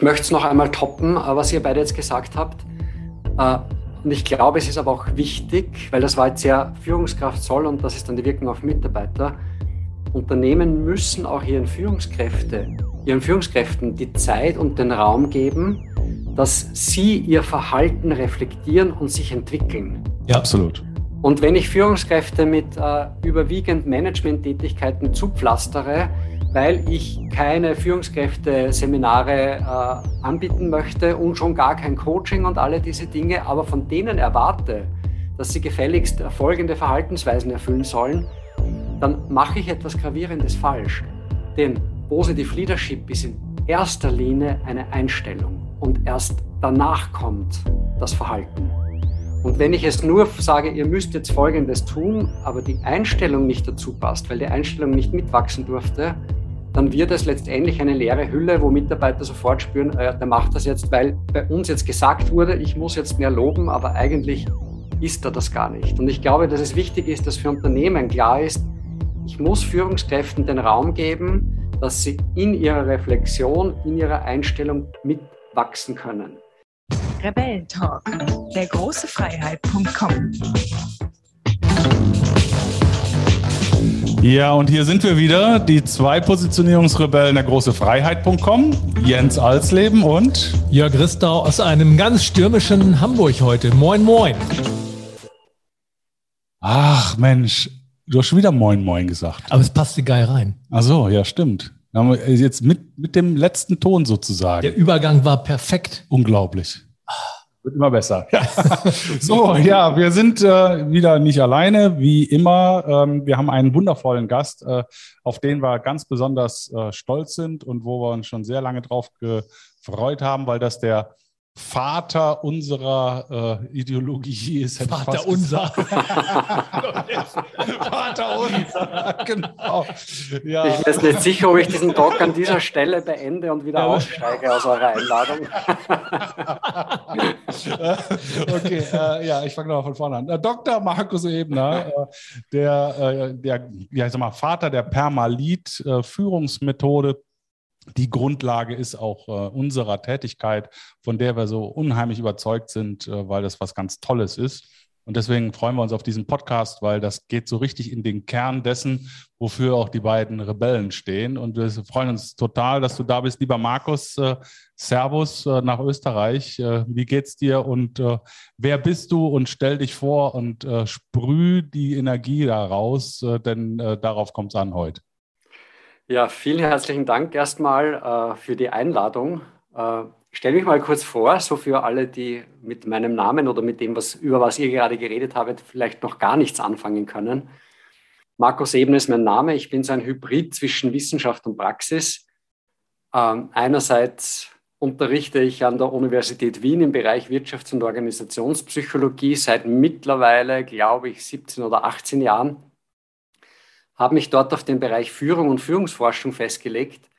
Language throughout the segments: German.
möchte es noch einmal toppen, äh, was ihr beide jetzt gesagt habt. Äh, und ich glaube, es ist aber auch wichtig, weil das war jetzt sehr Führungskraft soll und das ist dann die Wirkung auf Mitarbeiter. Unternehmen müssen auch ihren, Führungskräfte, ihren Führungskräften die Zeit und den Raum geben, dass sie ihr Verhalten reflektieren und sich entwickeln. Ja, absolut. Und wenn ich Führungskräfte mit äh, überwiegend Management-Tätigkeiten zupflastere, weil ich keine Führungskräfte-Seminare äh, anbieten möchte und schon gar kein Coaching und alle diese Dinge, aber von denen erwarte, dass sie gefälligst folgende Verhaltensweisen erfüllen sollen, dann mache ich etwas Gravierendes falsch. Denn Positive Leadership ist in erster Linie eine Einstellung und erst danach kommt das Verhalten. Und wenn ich es nur sage, ihr müsst jetzt Folgendes tun, aber die Einstellung nicht dazu passt, weil die Einstellung nicht mitwachsen durfte, dann wird es letztendlich eine leere Hülle, wo Mitarbeiter sofort spüren, äh, der macht das jetzt, weil bei uns jetzt gesagt wurde, ich muss jetzt mehr loben, aber eigentlich ist er das gar nicht. Und ich glaube, dass es wichtig ist, dass für Unternehmen klar ist, ich muss Führungskräften den Raum geben, dass sie in ihrer Reflexion, in ihrer Einstellung mitwachsen können. Rebellentalk, der große Freiheit.com. Ja, und hier sind wir wieder, die zwei Positionierungsrebellen der große Freiheit.com, Jens Alsleben und Jörg Ristau aus einem ganz stürmischen Hamburg heute. Moin, moin. Ach Mensch, du hast schon wieder Moin, moin gesagt. Aber es passte geil rein. Ach so, ja, stimmt. Jetzt mit, mit dem letzten Ton sozusagen. Der Übergang war perfekt. Unglaublich. Wird immer besser. so, ja, wir sind äh, wieder nicht alleine, wie immer. Ähm, wir haben einen wundervollen Gast, äh, auf den wir ganz besonders äh, stolz sind und wo wir uns schon sehr lange drauf gefreut haben, weil das der Vater unserer äh, Ideologie ist. Vater unser. Vater unser, genau. Ja. Ich weiß nicht sicher, ob ich diesen Talk an dieser Stelle beende und wieder aussteige aus eurer Einladung. okay, äh, ja, ich fange nochmal von vorne an. Äh, Dr. Markus Ebner, äh, der, äh, der ja, ich sag mal, Vater der Permalit-Führungsmethode äh, die Grundlage ist auch äh, unserer Tätigkeit, von der wir so unheimlich überzeugt sind, äh, weil das was ganz Tolles ist. Und deswegen freuen wir uns auf diesen Podcast, weil das geht so richtig in den Kern dessen, wofür auch die beiden Rebellen stehen. Und wir freuen uns total, dass du da bist, lieber Markus. Äh, Servus äh, nach Österreich. Äh, wie geht's dir und äh, wer bist du? Und stell dich vor und sprüh die Energie da raus, denn darauf kommt es an heute. Ja, vielen herzlichen Dank erstmal äh, für die Einladung. Äh, stell mich mal kurz vor, so für alle, die mit meinem Namen oder mit dem, was, über was ihr gerade geredet habt, vielleicht noch gar nichts anfangen können. Markus Eben ist mein Name. Ich bin so ein Hybrid zwischen Wissenschaft und Praxis. Ähm, einerseits unterrichte ich an der Universität Wien im Bereich Wirtschafts- und Organisationspsychologie seit mittlerweile, glaube ich, 17 oder 18 Jahren habe mich dort auf den Bereich Führung und Führungsforschung festgelegt.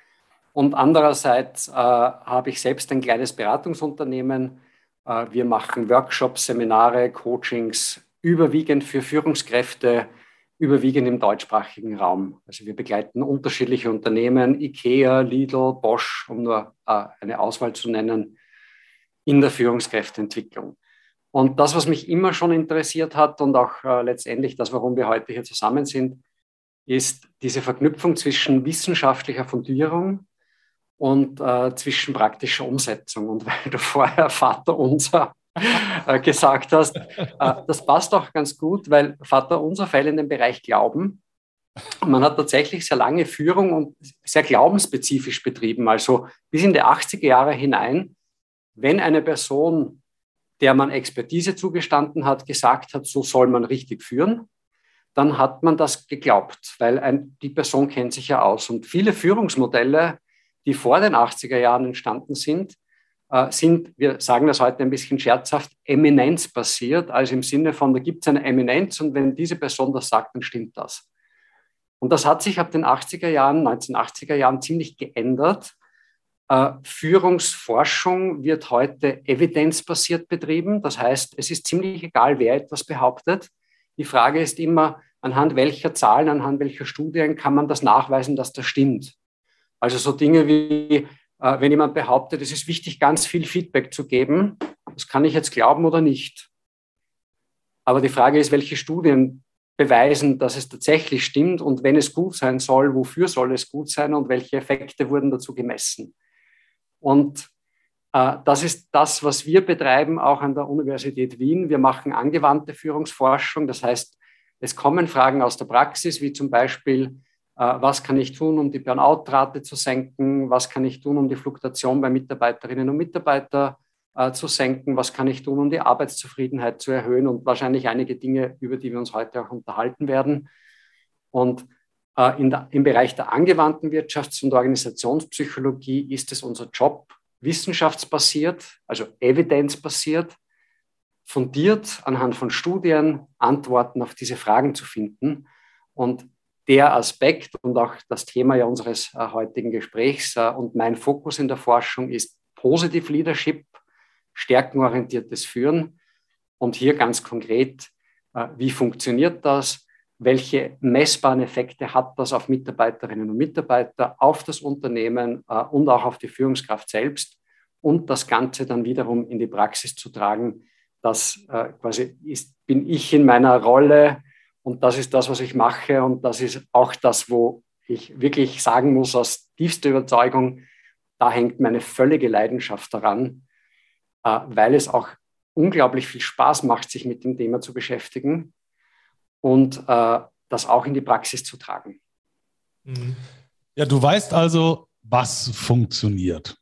Und andererseits äh, habe ich selbst ein kleines Beratungsunternehmen. Äh, wir machen Workshops, Seminare, Coachings, überwiegend für Führungskräfte, überwiegend im deutschsprachigen Raum. Also wir begleiten unterschiedliche Unternehmen, IKEA, Lidl, Bosch, um nur äh, eine Auswahl zu nennen, in der Führungskräfteentwicklung. Und das, was mich immer schon interessiert hat und auch äh, letztendlich das, warum wir heute hier zusammen sind, ist diese Verknüpfung zwischen wissenschaftlicher Fundierung und äh, zwischen praktischer Umsetzung. Und weil du vorher Vater unser äh, gesagt hast, äh, das passt auch ganz gut, weil Vater unser fällt in den Bereich Glauben. Man hat tatsächlich sehr lange Führung und sehr glaubensspezifisch betrieben. Also bis in die 80er Jahre hinein, wenn eine Person, der man Expertise zugestanden hat, gesagt hat, so soll man richtig führen, dann hat man das geglaubt, weil ein, die Person kennt sich ja aus. Und viele Führungsmodelle, die vor den 80er Jahren entstanden sind, äh, sind, wir sagen das heute ein bisschen scherzhaft, eminenzbasiert, also im Sinne von, da gibt es eine Eminenz und wenn diese Person das sagt, dann stimmt das. Und das hat sich ab den 80er Jahren, 1980er Jahren ziemlich geändert. Äh, Führungsforschung wird heute evidenzbasiert betrieben. Das heißt, es ist ziemlich egal, wer etwas behauptet. Die Frage ist immer, anhand welcher Zahlen, anhand welcher Studien kann man das nachweisen, dass das stimmt. Also so Dinge wie äh, wenn jemand behauptet, es ist wichtig, ganz viel Feedback zu geben, das kann ich jetzt glauben oder nicht. Aber die Frage ist, welche Studien beweisen, dass es tatsächlich stimmt und wenn es gut sein soll, wofür soll es gut sein und welche Effekte wurden dazu gemessen. Und das ist das, was wir betreiben, auch an der Universität Wien. Wir machen angewandte Führungsforschung. Das heißt, es kommen Fragen aus der Praxis, wie zum Beispiel, äh, was kann ich tun, um die Burnout-Rate zu senken? Was kann ich tun, um die Fluktuation bei Mitarbeiterinnen und Mitarbeitern äh, zu senken? Was kann ich tun, um die Arbeitszufriedenheit zu erhöhen? Und wahrscheinlich einige Dinge, über die wir uns heute auch unterhalten werden. Und der, im Bereich der angewandten Wirtschafts- und Organisationspsychologie ist es unser Job, wissenschaftsbasiert, also evidenzbasiert, fundiert anhand von Studien Antworten auf diese Fragen zu finden. Und der Aspekt und auch das Thema ja unseres äh, heutigen Gesprächs äh, und mein Fokus in der Forschung ist Positive Leadership, stärkenorientiertes Führen. Und hier ganz konkret, äh, wie funktioniert das? Welche messbaren Effekte hat das auf Mitarbeiterinnen und Mitarbeiter, auf das Unternehmen äh, und auch auf die Führungskraft selbst? Und das Ganze dann wiederum in die Praxis zu tragen, das äh, quasi ist, bin ich in meiner Rolle und das ist das, was ich mache und das ist auch das, wo ich wirklich sagen muss, aus tiefster Überzeugung, da hängt meine völlige Leidenschaft daran, äh, weil es auch unglaublich viel Spaß macht, sich mit dem Thema zu beschäftigen und äh, das auch in die Praxis zu tragen. Mhm. Ja, du weißt also, was funktioniert.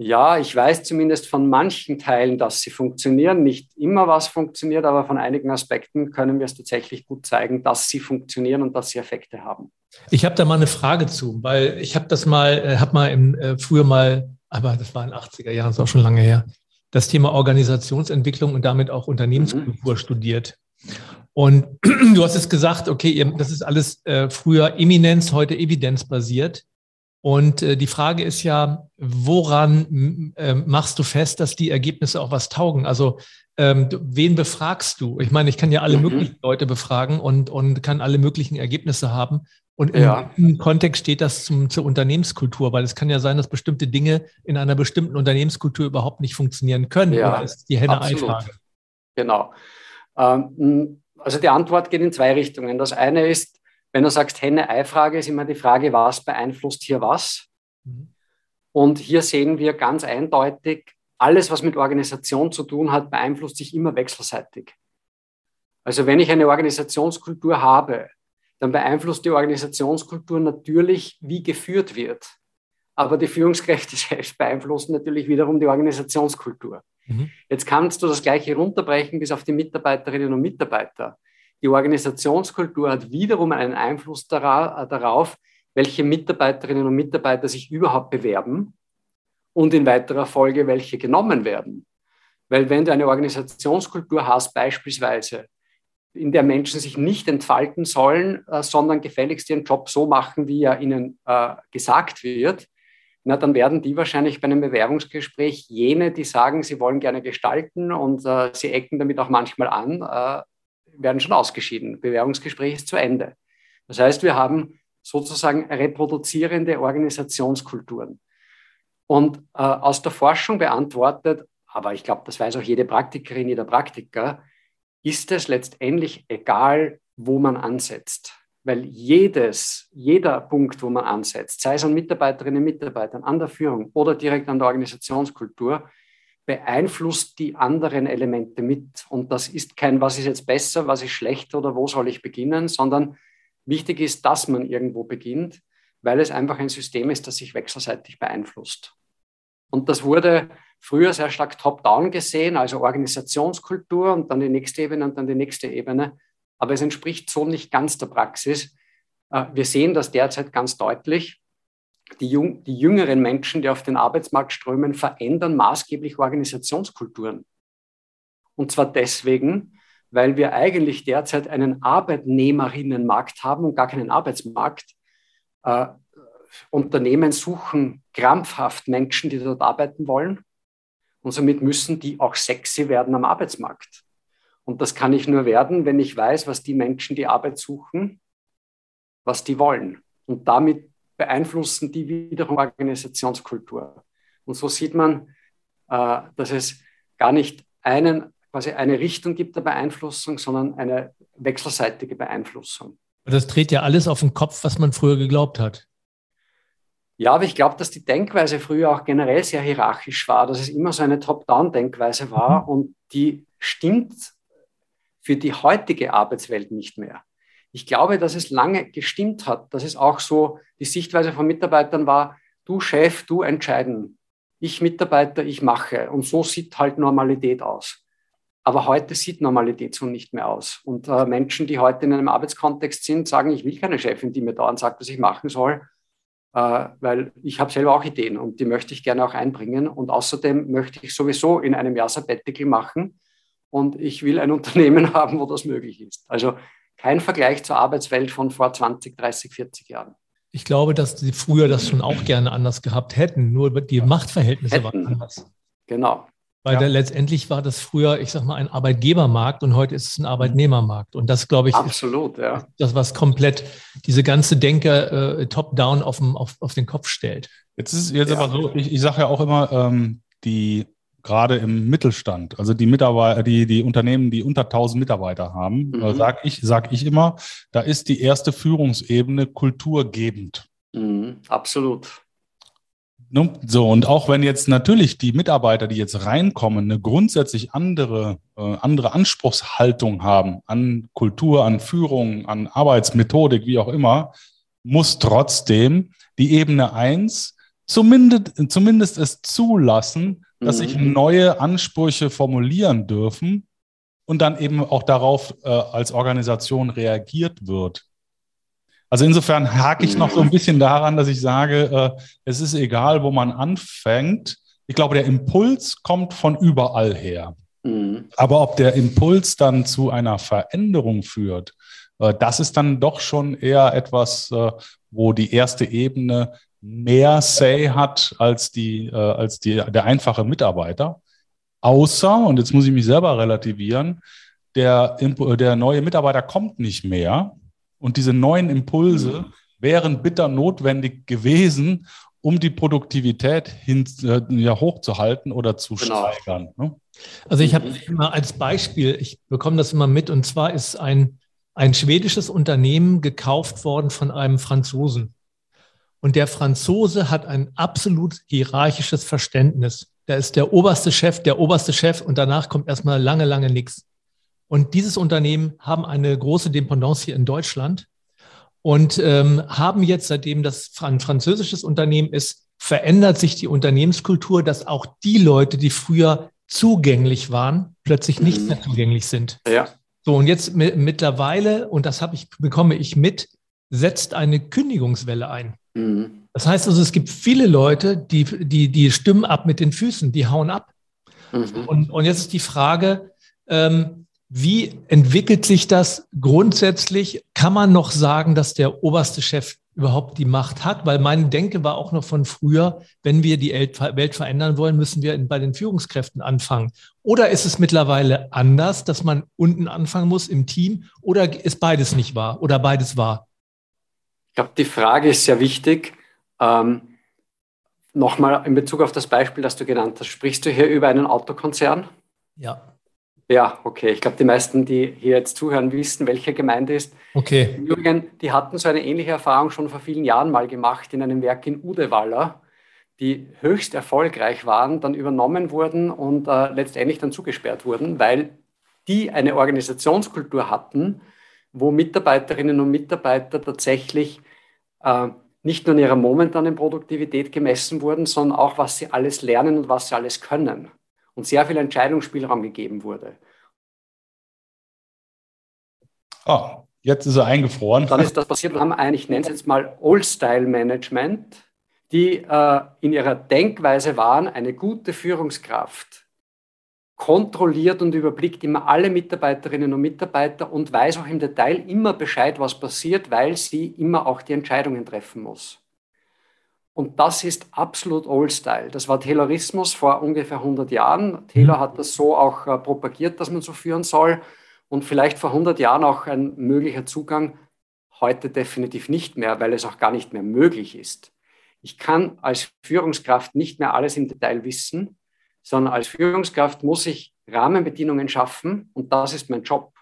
Ja, ich weiß zumindest von manchen Teilen, dass sie funktionieren. Nicht immer was funktioniert, aber von einigen Aspekten können wir es tatsächlich gut zeigen, dass sie funktionieren und dass sie Effekte haben. Ich habe da mal eine Frage zu, weil ich habe das mal, äh, habe mal im, äh, früher mal, aber das war in den 80er Jahren, das ist auch schon lange her, das Thema Organisationsentwicklung und damit auch Unternehmenskultur mhm. studiert. Und du hast jetzt gesagt, okay, das ist alles äh, früher Eminenz, heute evidenzbasiert. Und äh, die Frage ist ja, woran äh, machst du fest, dass die Ergebnisse auch was taugen? Also ähm, wen befragst du? Ich meine, ich kann ja alle mhm. möglichen Leute befragen und, und kann alle möglichen Ergebnisse haben. Und in ja. welchem Kontext steht das zum, zur Unternehmenskultur? Weil es kann ja sein, dass bestimmte Dinge in einer bestimmten Unternehmenskultur überhaupt nicht funktionieren können. Ja, Oder ist die Henne-Ei-Frage? Genau. Ähm, also die Antwort geht in zwei Richtungen. Das eine ist, wenn du sagst Henne-Ei-Frage, ist immer die Frage, was beeinflusst hier was? Mhm. Und hier sehen wir ganz eindeutig, alles, was mit Organisation zu tun hat, beeinflusst sich immer wechselseitig. Also wenn ich eine Organisationskultur habe, dann beeinflusst die Organisationskultur natürlich, wie geführt wird. Aber die Führungskräfte selbst beeinflussen natürlich wiederum die Organisationskultur. Mhm. Jetzt kannst du das Gleiche runterbrechen bis auf die Mitarbeiterinnen und Mitarbeiter. Die Organisationskultur hat wiederum einen Einfluss äh, darauf, welche Mitarbeiterinnen und Mitarbeiter sich überhaupt bewerben und in weiterer Folge welche genommen werden. Weil wenn du eine Organisationskultur hast, beispielsweise, in der Menschen sich nicht entfalten sollen, äh, sondern gefälligst ihren Job so machen, wie er ihnen äh, gesagt wird, na, dann werden die wahrscheinlich bei einem Bewerbungsgespräch jene, die sagen, sie wollen gerne gestalten und äh, sie ecken damit auch manchmal an, werden schon ausgeschieden. Bewerbungsgespräch ist zu Ende. Das heißt, wir haben sozusagen reproduzierende Organisationskulturen. Und aus der Forschung beantwortet, aber ich glaube, das weiß auch jede Praktikerin, jeder Praktiker, ist es letztendlich egal, wo man ansetzt. Weil jedes, jeder Punkt, wo man ansetzt, sei es an Mitarbeiterinnen und Mitarbeitern, an der Führung oder direkt an der Organisationskultur, beeinflusst die anderen Elemente mit. Und das ist kein, was ist jetzt besser, was ist schlecht oder wo soll ich beginnen, sondern wichtig ist, dass man irgendwo beginnt, weil es einfach ein System ist, das sich wechselseitig beeinflusst. Und das wurde früher sehr stark top-down gesehen, also Organisationskultur und dann die nächste Ebene und dann die nächste Ebene. Aber es entspricht so nicht ganz der Praxis. Äh, wir sehen das derzeit ganz deutlich die, jung, die jüngeren Menschen, die auf den Arbeitsmarkt strömen, verändern maßgeblich Organisationskulturen. Und zwar deswegen, weil wir eigentlich derzeit einen Arbeitnehmerinnenmarkt haben und gar keinen Arbeitsmarkt. Unternehmen suchen krampfhaft Menschen, die dort arbeiten wollen. Und somit müssen die auch sexy werden am Arbeitsmarkt. Und das kann ich nur werden, wenn ich weiß, was die Menschen, die Arbeit suchen, was die wollen. Und damit beeinflussen die wiederum Organisationskultur. Und so sieht man, äh, dass es gar nicht einen, quasi eine Richtung gibt der Beeinflussung, sondern eine wechselseitige Beeinflussung. Das dreht ja alles auf den Kopf, was man früher geglaubt hat. Ja, aber ich glaube, dass die Denkweise früher auch generell sehr hierarchisch war, dass es immer so eine Top-Down-Denkweise war mhm. und die stimmt für die heutige Arbeitswelt nicht mehr. Ich glaube, dass es lange gestimmt hat, dass es auch so die Sichtweise von Mitarbeitern war, du Chef, du entscheiden, ich Mitarbeiter, ich mache. Und so sieht halt Normalität aus. Aber heute sieht Normalität so nicht mehr aus. Und äh, Menschen, die heute in einem Arbeitskontext sind, sagen, ich will keine Chefin, die mir dauernd sagt, was ich machen soll, weil ich habe selber auch Ideen und die möchte ich gerne auch einbringen. Und außerdem möchte ich sowieso in einem Jahr Sabbatical machen und ich will ein Unternehmen haben, wo das möglich ist. Also kein Vergleich zur Arbeitswelt von vor 20, 30, 40 Jahren. Ich glaube, dass sie früher das schon auch gerne anders gehabt hätten, nur die Machtverhältnisse hätten. waren anders. Genau. Weil ja. letztendlich war das früher, ich sag mal, ein Arbeitgebermarkt und heute ist es ein Arbeitnehmermarkt. Und das, glaube ich, Absolut, ist ja. das, was komplett diese ganze Denke äh, top-down auf, auf, auf den Kopf stellt. Jetzt ist jetzt ja. aber so, ich, ich sage ja auch immer, ähm, die gerade im Mittelstand, also die Mitarbeiter, die, die Unternehmen, die unter 1000 Mitarbeiter haben, mhm. sage ich, sag ich immer, da ist die erste Führungsebene kulturgebend. Mhm. Absolut. So, und auch wenn jetzt natürlich die Mitarbeiter, die jetzt reinkommen, eine grundsätzlich andere, äh, andere Anspruchshaltung haben an Kultur, an Führung, an Arbeitsmethodik, wie auch immer, muss trotzdem die Ebene 1 zumindest, zumindest es zulassen, dass sich mhm. neue Ansprüche formulieren dürfen und dann eben auch darauf äh, als Organisation reagiert wird. Also insofern hake ich noch so ein bisschen daran, dass ich sage, äh, es ist egal, wo man anfängt. Ich glaube, der Impuls kommt von überall her. Mhm. Aber ob der Impuls dann zu einer Veränderung führt, äh, das ist dann doch schon eher etwas, äh, wo die erste Ebene mehr Say hat als, die, äh, als die, der einfache Mitarbeiter. Außer, und jetzt muss ich mich selber relativieren, der, der neue Mitarbeiter kommt nicht mehr, und diese neuen Impulse mhm. wären bitter notwendig gewesen, um die Produktivität hin, äh, ja, hochzuhalten oder zu genau. steigern. Ne? Also ich habe immer als Beispiel, ich bekomme das immer mit, und zwar ist ein, ein schwedisches Unternehmen gekauft worden von einem Franzosen. Und der Franzose hat ein absolut hierarchisches Verständnis. Da ist der oberste Chef, der oberste Chef und danach kommt erstmal lange, lange nichts. Und dieses Unternehmen haben eine große Dependance hier in Deutschland und ähm, haben jetzt, seitdem das ein französisches Unternehmen ist, verändert sich die Unternehmenskultur, dass auch die Leute, die früher zugänglich waren, plötzlich nicht mehr zugänglich sind. Ja. So, und jetzt mittlerweile, und das habe ich, bekomme ich mit, setzt eine Kündigungswelle ein. Mhm. Das heißt also, es gibt viele Leute, die, die, die stimmen ab mit den Füßen, die hauen ab. Mhm. Und, und jetzt ist die Frage, ähm, wie entwickelt sich das grundsätzlich? Kann man noch sagen, dass der oberste Chef überhaupt die Macht hat? Weil meine Denke war auch noch von früher, wenn wir die Welt verändern wollen, müssen wir bei den Führungskräften anfangen. Oder ist es mittlerweile anders, dass man unten anfangen muss im Team? Oder ist beides nicht wahr oder beides wahr? Ich glaube, die Frage ist sehr wichtig. Ähm, Nochmal in Bezug auf das Beispiel, das du genannt hast. Sprichst du hier über einen Autokonzern? Ja. Ja, okay. Ich glaube, die meisten, die hier jetzt zuhören, wissen, welche Gemeinde ist. Okay. Jürgen, die hatten so eine ähnliche Erfahrung schon vor vielen Jahren mal gemacht in einem Werk in Udewalla, die höchst erfolgreich waren, dann übernommen wurden und äh, letztendlich dann zugesperrt wurden, weil die eine Organisationskultur hatten, wo Mitarbeiterinnen und Mitarbeiter tatsächlich äh, nicht nur in ihrer momentanen Produktivität gemessen wurden, sondern auch, was sie alles lernen und was sie alles können und sehr viel Entscheidungsspielraum gegeben wurde. Oh, jetzt ist er eingefroren. Dann ist das passiert. Wir haben ein, ich nenne es jetzt mal Old-Style-Management, die äh, in ihrer Denkweise waren, eine gute Führungskraft kontrolliert und überblickt immer alle Mitarbeiterinnen und Mitarbeiter und weiß auch im Detail immer Bescheid, was passiert, weil sie immer auch die Entscheidungen treffen muss. Und das ist absolut Old-Style. Das war Taylorismus vor ungefähr 100 Jahren. Taylor mhm. hat das so auch äh, propagiert, dass man so führen soll. Und vielleicht vor 100 Jahren auch ein möglicher Zugang. heute definitiv nicht mehr, weil es auch gar nicht mehr möglich ist. Ich kann als Führungskraft nicht mehr alles im Detail wissen, sondern als Führungskraft muss ich Rahmenbedingungen schaffen und das ist mein Job,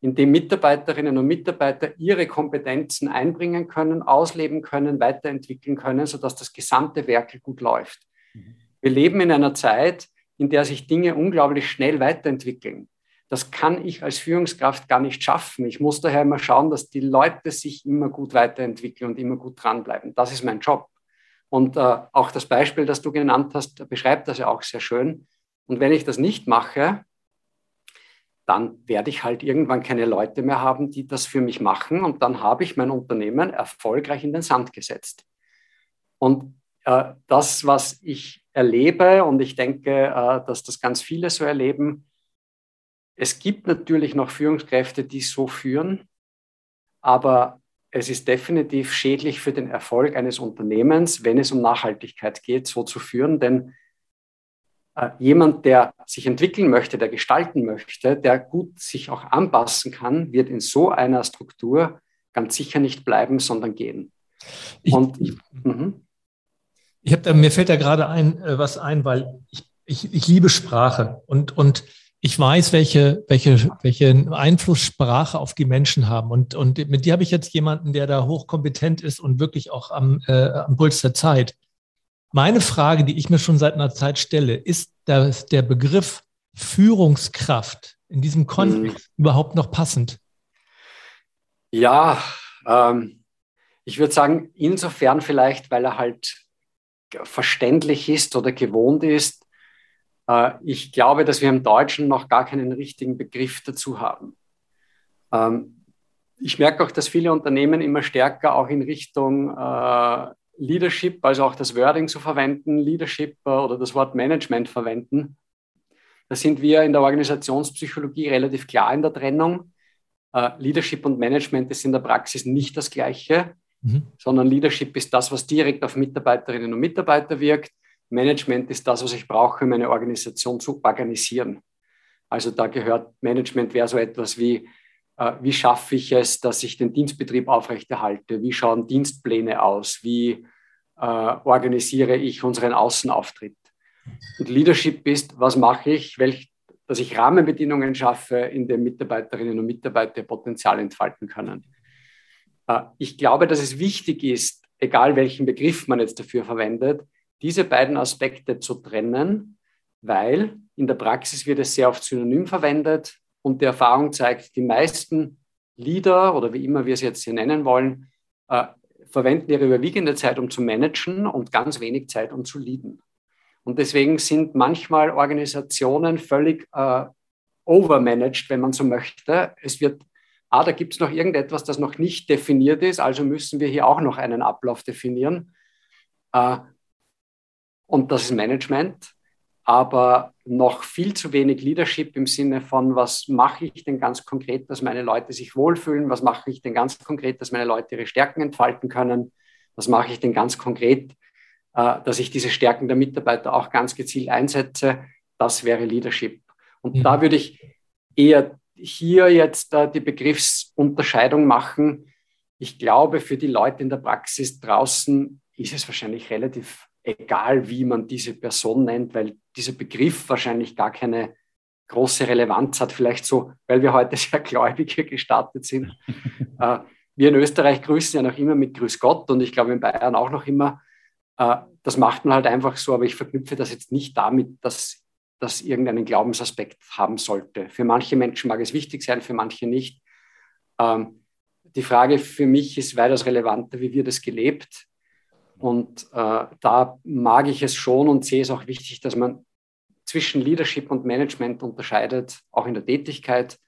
in dem Mitarbeiterinnen und Mitarbeiter ihre Kompetenzen einbringen können, ausleben können, weiterentwickeln können, sodass das gesamte Werk gut läuft. Mhm. Wir leben in einer Zeit, in der sich Dinge unglaublich schnell weiterentwickeln. Das kann ich als Führungskraft gar nicht schaffen. Ich muss daher immer schauen, dass die Leute sich immer gut weiterentwickeln und immer gut dranbleiben. Das ist mein Job. Und äh, auch das Beispiel, das du genannt hast, beschreibt das ja auch sehr schön. Und wenn ich das nicht mache, dann werde ich halt irgendwann keine Leute mehr haben, die das für mich machen. Und dann habe ich mein Unternehmen erfolgreich in den Sand gesetzt. Und äh, das, was ich erlebe, und ich denke, äh, dass das ganz viele so erleben, es gibt natürlich noch Führungskräfte, die so führen, aber es ist definitiv schädlich für den Erfolg eines Unternehmens, wenn es um Nachhaltigkeit geht, so zu führen. Denn jemand, der sich entwickeln möchte, der gestalten möchte, der gut sich auch anpassen kann, wird in so einer Struktur ganz sicher nicht bleiben, sondern gehen. Ich, Und ich, mhm. ich habe mir fällt da gerade ein, äh, was ein, weil ich, ich, ich liebe Sprache und, und ich weiß, welche, welche, welchen Einfluss Sprache auf die Menschen haben. Und, und mit dir habe ich jetzt jemanden, der da hochkompetent ist und wirklich auch am, äh, am Puls der Zeit. Meine Frage, die ich mir schon seit einer Zeit stelle, ist der, der Begriff Führungskraft in diesem Kontext mhm. überhaupt noch passend? Ja, ähm, ich würde sagen, insofern vielleicht, weil er halt verständlich ist oder gewohnt ist, äh, ich glaube, dass wir im Deutschen noch gar keinen richtigen Begriff dazu haben. Ähm, ich merke auch, dass viele Unternehmen immer stärker auch in Richtung äh, Leadership, also auch das Wording zu verwenden, Leadership äh, oder das Wort Management verwenden. Da sind wir in der Organisationspsychologie relativ klar in der Trennung. Leadership und Management ist in der Praxis nicht das Gleiche, mhm. sondern Leadership ist das, was direkt auf Mitarbeiterinnen und Mitarbeiter wirkt. Management ist das, was ich brauche, um eine Organisation zu organisieren. Also da gehört Management wäre so etwas wie, äh, wie schaffe ich es, dass ich den Dienstbetrieb aufrechterhalte? Wie schauen Dienstpläne aus? Wie äh, organisiere ich unseren Außenauftritt? Und Leadership ist, was mache ich, welch, dass ich Rahmenbedingungen schaffe, in denen Mitarbeiterinnen und Mitarbeiter Potenzial entfalten können. Äh, ich glaube, dass es wichtig ist, egal welchen Begriff man jetzt dafür verwendet, diese beiden Aspekte zu trennen, weil in der Praxis wird es sehr oft synonym verwendet und die Erfahrung zeigt, die meisten Leader oder wie immer wir es jetzt hier nennen wollen, äh, verwenden ihre überwiegende Zeit, um zu managen und ganz wenig Zeit, um zu leaden. Und deswegen sind manchmal Organisationen völlig äh, overmanaged, wenn man so möchte. Es wird, ah, da gibt es noch irgendetwas, das noch nicht definiert ist, also müssen wir hier auch noch einen Ablauf definieren. Äh, und das ist Management, aber noch viel zu wenig Leadership im Sinne von, was mache ich denn ganz konkret, dass meine Leute sich wohlfühlen, was mache ich denn ganz konkret, dass meine Leute ihre Stärken entfalten können, was mache ich denn ganz konkret, äh, dass ich diese Stärken der Mitarbeiter auch ganz gezielt einsetze, das wäre Leadership. Und mhm. da würde ich eher hier jetzt äh, die Begriffsunterscheidung machen. Ich glaube, für die Leute in der Praxis draußen ist es wahrscheinlich relativ egal wie man diese Person nennt, weil dieser Begriff wahrscheinlich gar keine große Relevanz hat, vielleicht so, weil wir heute sehr gläubig hier gestartet sind. äh, wir in Österreich grüßen ja noch immer mit Grüß Gott und ich glaube in Bayern auch noch immer. Äh, das macht man halt einfach so, aber ich verknüpfe das jetzt nicht damit, dass das irgendeinen Glaubensaspekt haben sollte. Für manche Menschen mag es wichtig sein, für manche nicht. Ähm, die Frage für mich ist weitaus relevanter, wie wird es gelebt? Und äh, da mag ich es schon und sehe es auch wichtig, dass man zwischen Leadership und Management unterscheidet, auch in der Tätigkeit,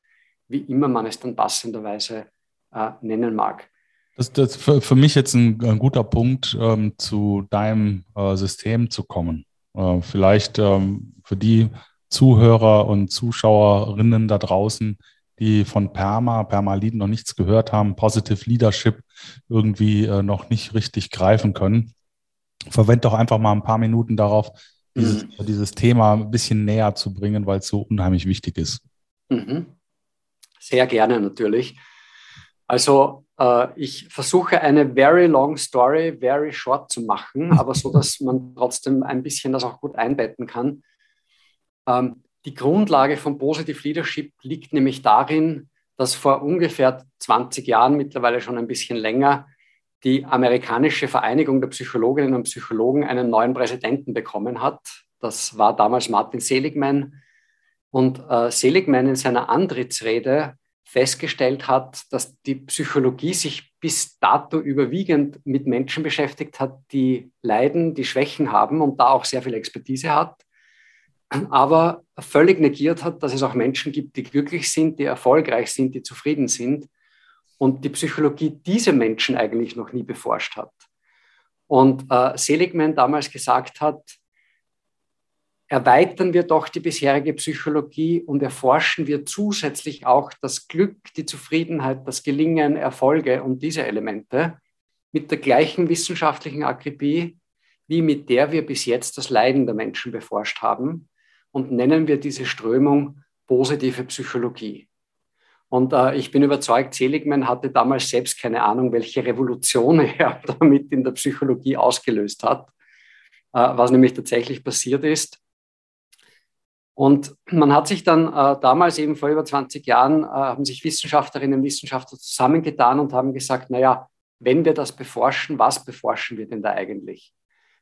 wie immer man es dann passenderweise äh, nennen mag. Das ist für, für mich jetzt ein, ein guter Punkt, ähm, zu deinem äh, System zu kommen. Äh, vielleicht ähm, für die Zuhörer und Zuschauerinnen da draußen, die von Perma, Permalid noch nichts gehört haben, Positive Leadership irgendwie äh, noch nicht richtig greifen können. Verwend doch einfach mal ein paar Minuten darauf, dieses, mhm. dieses Thema ein bisschen näher zu bringen, weil es so unheimlich wichtig ist. Mhm. Sehr gerne natürlich. Also äh, ich versuche eine very long story very short zu machen, aber so, dass man trotzdem ein bisschen das auch gut einbetten kann. Ähm, die Grundlage von Positive Leadership liegt nämlich darin, dass vor ungefähr 20 Jahren, mittlerweile schon ein bisschen länger, die amerikanische Vereinigung der Psychologinnen und Psychologen einen neuen Präsidenten bekommen hat. Das war damals Martin Seligman. Und äh, Seligman in seiner Antrittsrede festgestellt hat, dass die Psychologie sich bis dato überwiegend mit Menschen beschäftigt hat, die leiden, die Schwächen haben und da auch sehr viel Expertise hat, aber völlig negiert hat, dass es auch Menschen gibt, die glücklich sind, die erfolgreich sind, die zufrieden sind und die Psychologie diese Menschen eigentlich noch nie beforscht hat. Und äh, Seligman damals gesagt hat, erweitern wir doch die bisherige Psychologie und erforschen wir zusätzlich auch das Glück, die Zufriedenheit, das Gelingen, Erfolge und diese Elemente mit der gleichen wissenschaftlichen Akribie, wie mit der wir bis jetzt das Leiden der Menschen beforscht haben und nennen wir diese Strömung positive Psychologie. Und äh, ich bin überzeugt, Seligman hatte damals selbst keine Ahnung, welche Revolution er damit in der Psychologie ausgelöst hat, äh, was nämlich tatsächlich passiert ist. Und man hat sich dann äh, damals eben vor über 20 Jahren, äh, haben sich Wissenschaftlerinnen und Wissenschaftler zusammengetan und haben gesagt, naja, wenn wir das beforschen, was beforschen wir denn da eigentlich?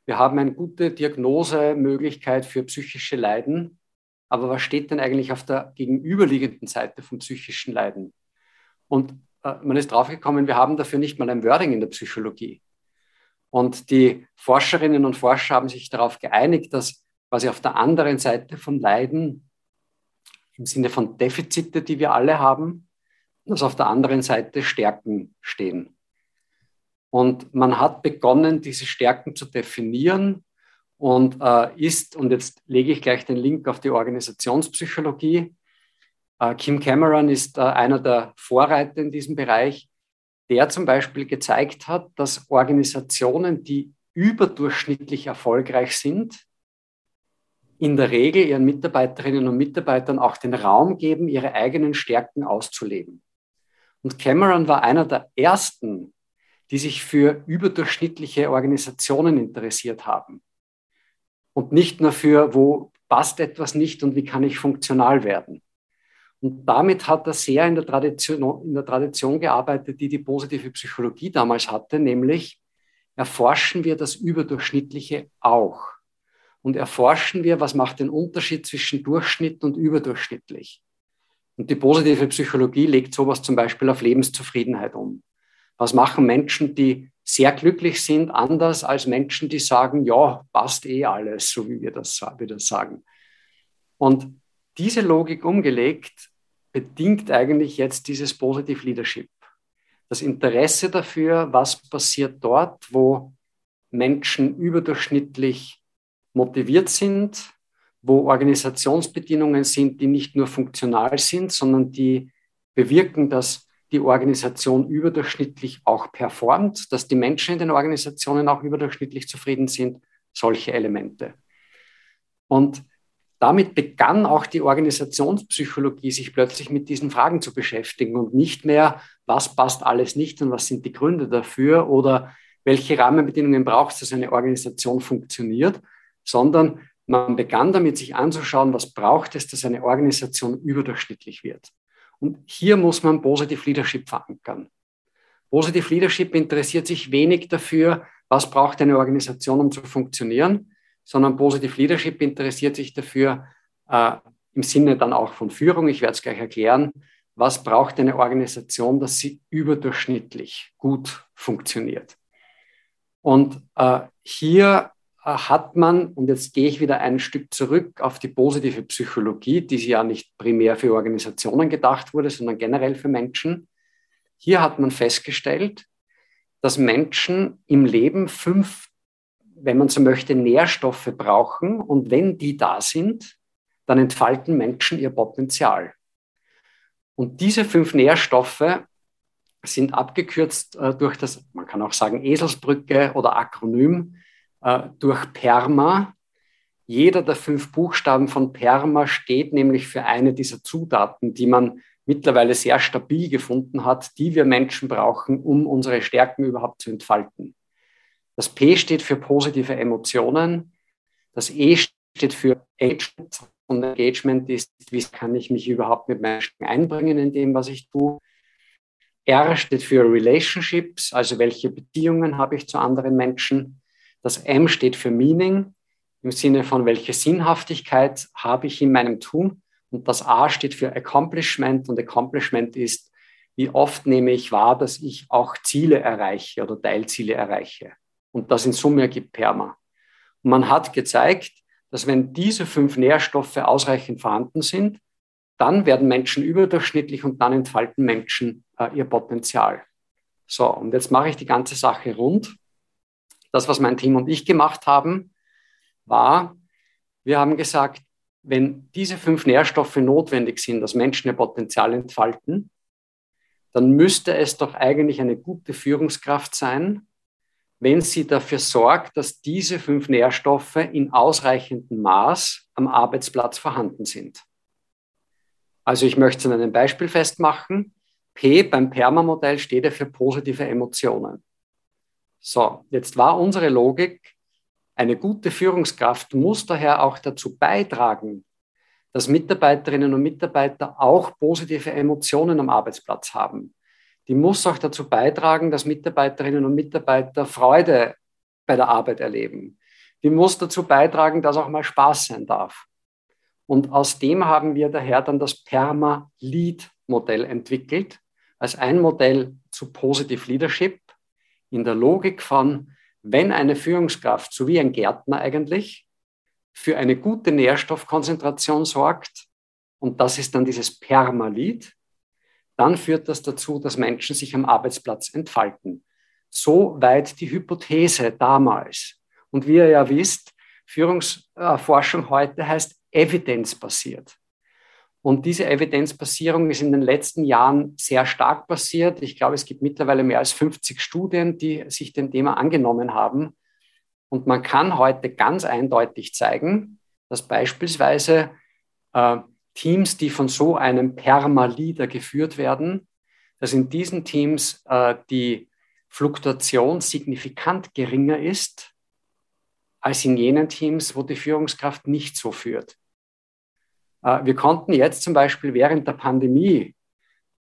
Wir haben eine gute Diagnosemöglichkeit für psychische Leiden, aber was steht denn eigentlich auf der gegenüberliegenden Seite von psychischen Leiden? Und äh, man ist draufgekommen, wir haben dafür nicht mal ein Wording in der Psychologie. Und die Forscherinnen und Forscher haben sich darauf geeinigt, dass quasi auf der anderen Seite von Leiden, im Sinne von Defizite, die wir alle haben, dass auf der anderen Seite Stärken stehen. Und man hat begonnen, diese Stärken zu definieren und äh, ist, und jetzt lege ich gleich den Link auf die Organisationspsychologie. Äh, Kim Cameron ist äh, einer der Vorreiter in diesem Bereich, der zum Beispiel gezeigt hat, dass Organisationen, die überdurchschnittlich erfolgreich sind, in der Regel ihren Mitarbeiterinnen und Mitarbeitern auch den Raum geben, ihre eigenen Stärken auszuleben. Und Cameron war einer der ersten, die sich für überdurchschnittliche Organisationen interessiert haben. Und nicht nur für, wo passt etwas nicht und wie kann ich funktional werden. Und damit hat er sehr in der Tradition, in der Tradition gearbeitet, die die positive Psychologie damals hatte, nämlich erforschen wir das Überdurchschnittliche auch und erforschen wir, was macht den Unterschied zwischen Durchschnitt und überdurchschnittlich. Und die positive Psychologie legt sowas zum Beispiel auf Lebenszufriedenheit um. Was machen Menschen, die sehr glücklich sind, anders als Menschen, die sagen, ja, passt eh alles, so wie wir das, wie sagen. Und diese Logik umgelegt bedingt eigentlich jetzt dieses Positive Leadership. Das Interesse dafür, was passiert dort, wo Menschen überdurchschnittlich motiviert sind, wo Organisationsbedingungen sind, die nicht nur funktional sind, sondern die bewirken, dass die Organisation überdurchschnittlich auch performt, dass die Menschen in den Organisationen auch überdurchschnittlich zufrieden sind, solche Elemente. Und damit begann auch die Organisationspsychologie, sich plötzlich mit diesen Fragen zu beschäftigen und nicht mehr, was passt alles nicht und was sind die Gründe dafür oder welche Rahmenbedingungen braucht es, dass eine Organisation funktioniert, sondern man begann damit, sich anzuschauen, was braucht es, dass eine Organisation überdurchschnittlich wird. Und hier muss man Positive Leadership verankern. Positive Leadership interessiert sich wenig dafür, was braucht eine Organisation, um zu funktionieren, sondern Positive Leadership interessiert sich dafür äh, im Sinne dann auch von Führung, ich werde es gleich erklären, was braucht eine Organisation, dass sie überdurchschnittlich gut funktioniert. Und äh, hier hat man, und jetzt gehe ich wieder ein Stück zurück auf die positive Psychologie, die ja nicht primär für Organisationen gedacht wurde, sondern generell für Menschen. Hier hat man festgestellt, dass Menschen im Leben fünf, wenn man so möchte, Nährstoffe brauchen. Und wenn die da sind, dann entfalten Menschen ihr Potenzial. Und diese fünf Nährstoffe sind abgekürzt äh, durch das, man kann auch sagen, Eselsbrücke oder Akronym äh, durch PERMA. Jeder der fünf Buchstaben von PERMA steht nämlich für eine dieser Zutaten, die man mittlerweile sehr stabil gefunden hat, die wir Menschen brauchen, um unsere Stärken überhaupt zu entfalten. Das P steht für positive Emotionen. Das E steht für Engagement. Und Engagement ist, wie kann ich mich überhaupt mit Menschen einbringen in dem, was ich tue. R steht für Relationships, also welche Beziehungen habe ich zu anderen Menschen. Das M steht für Meaning, im Sinne von welche Sinnhaftigkeit habe ich in meinem Tun. Und das A steht für Accomplishment und Accomplishment ist, wie oft nehme ich wahr, dass ich auch Ziele erreiche oder Teilziele erreiche. Und das in Summe ergibt Perma. Und man hat gezeigt, dass wenn diese fünf Nährstoffe ausreichend vorhanden sind, dann werden Menschen überdurchschnittlich und dann entfalten Menschen äh, ihr Potenzial. So, und jetzt mache ich die ganze Sache rund. Das, was mein Team und ich gemacht haben, war, wir haben gesagt, wenn diese fünf Nährstoffe notwendig sind, dass Menschen ihr Potenzial entfalten, dann müsste es doch eigentlich eine gute Führungskraft sein, wenn sie dafür sorgt, dass diese fünf Nährstoffe in ausreichendem Maß am Arbeitsplatz vorhanden sind. Also ich möchte es an einem Beispiel festmachen. P beim Perma-Modell steht ja für positive Emotionen. So, jetzt war unsere Logik, eine gute Führungskraft muss daher auch dazu beitragen, dass Mitarbeiterinnen und Mitarbeiter auch positive Emotionen am Arbeitsplatz haben. Die muss auch dazu beitragen, dass Mitarbeiterinnen und Mitarbeiter Freude bei der Arbeit erleben. Die muss dazu beitragen, dass auch mal Spaß sein darf. Und aus dem haben wir daher dann das Perma-Lead-Modell entwickelt, als ein Modell zu Positive Leadership in der Logik von, wenn eine Führungskraft, so wie ein Gärtner eigentlich, für eine gute Nährstoffkonzentration sorgt, und das ist dann dieses Permalit, dann führt das dazu, dass Menschen sich am Arbeitsplatz entfalten. So weit die Hypothese damals. Und wie ihr ja wisst, Führungsforschung heute heißt evidenzbasiert. Und diese Evidenzbasierung ist in den letzten Jahren sehr stark passiert. Ich glaube, es gibt mittlerweile mehr als 50 Studien, die sich dem Thema angenommen haben. Und man kann heute ganz eindeutig zeigen, dass beispielsweise äh, Teams, die von so einem Perma-Leader geführt werden, dass in diesen Teams äh, die Fluktuation signifikant geringer ist als in jenen Teams, wo die Führungskraft nicht so führt. Äh, wir konnten jetzt zum Beispiel während der Pandemie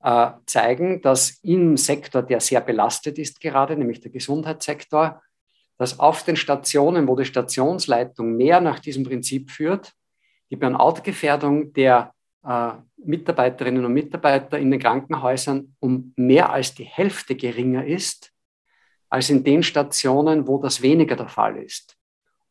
äh, zeigen, dass im Sektor, der sehr belastet ist gerade, nämlich der Gesundheitssektor, dass auf den Stationen, wo die Stationsleitung mehr nach diesem Prinzip führt, die Burnout-Gefährdung der äh, Mitarbeiterinnen und Mitarbeiter in den Krankenhäusern um mehr als die Hälfte geringer ist als in den Stationen, wo das weniger der Fall ist.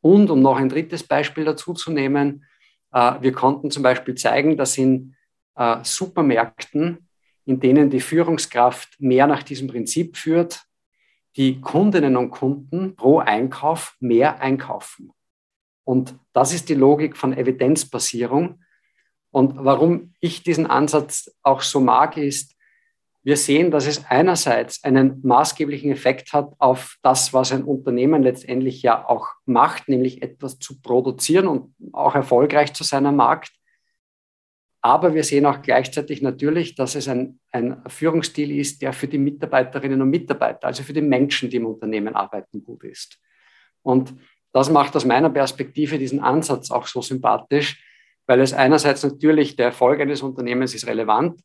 Und um noch ein drittes Beispiel dazu zu nehmen, wir konnten zum Beispiel zeigen, dass in äh, Supermärkten, in denen die Führungskraft mehr nach diesem Prinzip führt, die Kundinnen und Kunden pro Einkauf mehr einkaufen. Und das ist die Logik von Evidenzbasierung. Und warum ich diesen Ansatz auch so mag, ist, wir sehen, dass es einerseits einen maßgeblichen Effekt hat auf das, was ein Unternehmen letztendlich ja auch macht, nämlich etwas zu produzieren und auch erfolgreich zu sein am Markt. Aber wir sehen auch gleichzeitig natürlich, dass es ein, ein Führungsstil ist, der für die Mitarbeiterinnen und Mitarbeiter, also für die Menschen, die im Unternehmen arbeiten, gut ist. Und das macht aus meiner Perspektive diesen Ansatz auch so sympathisch, weil es einerseits natürlich der Erfolg eines Unternehmens ist relevant,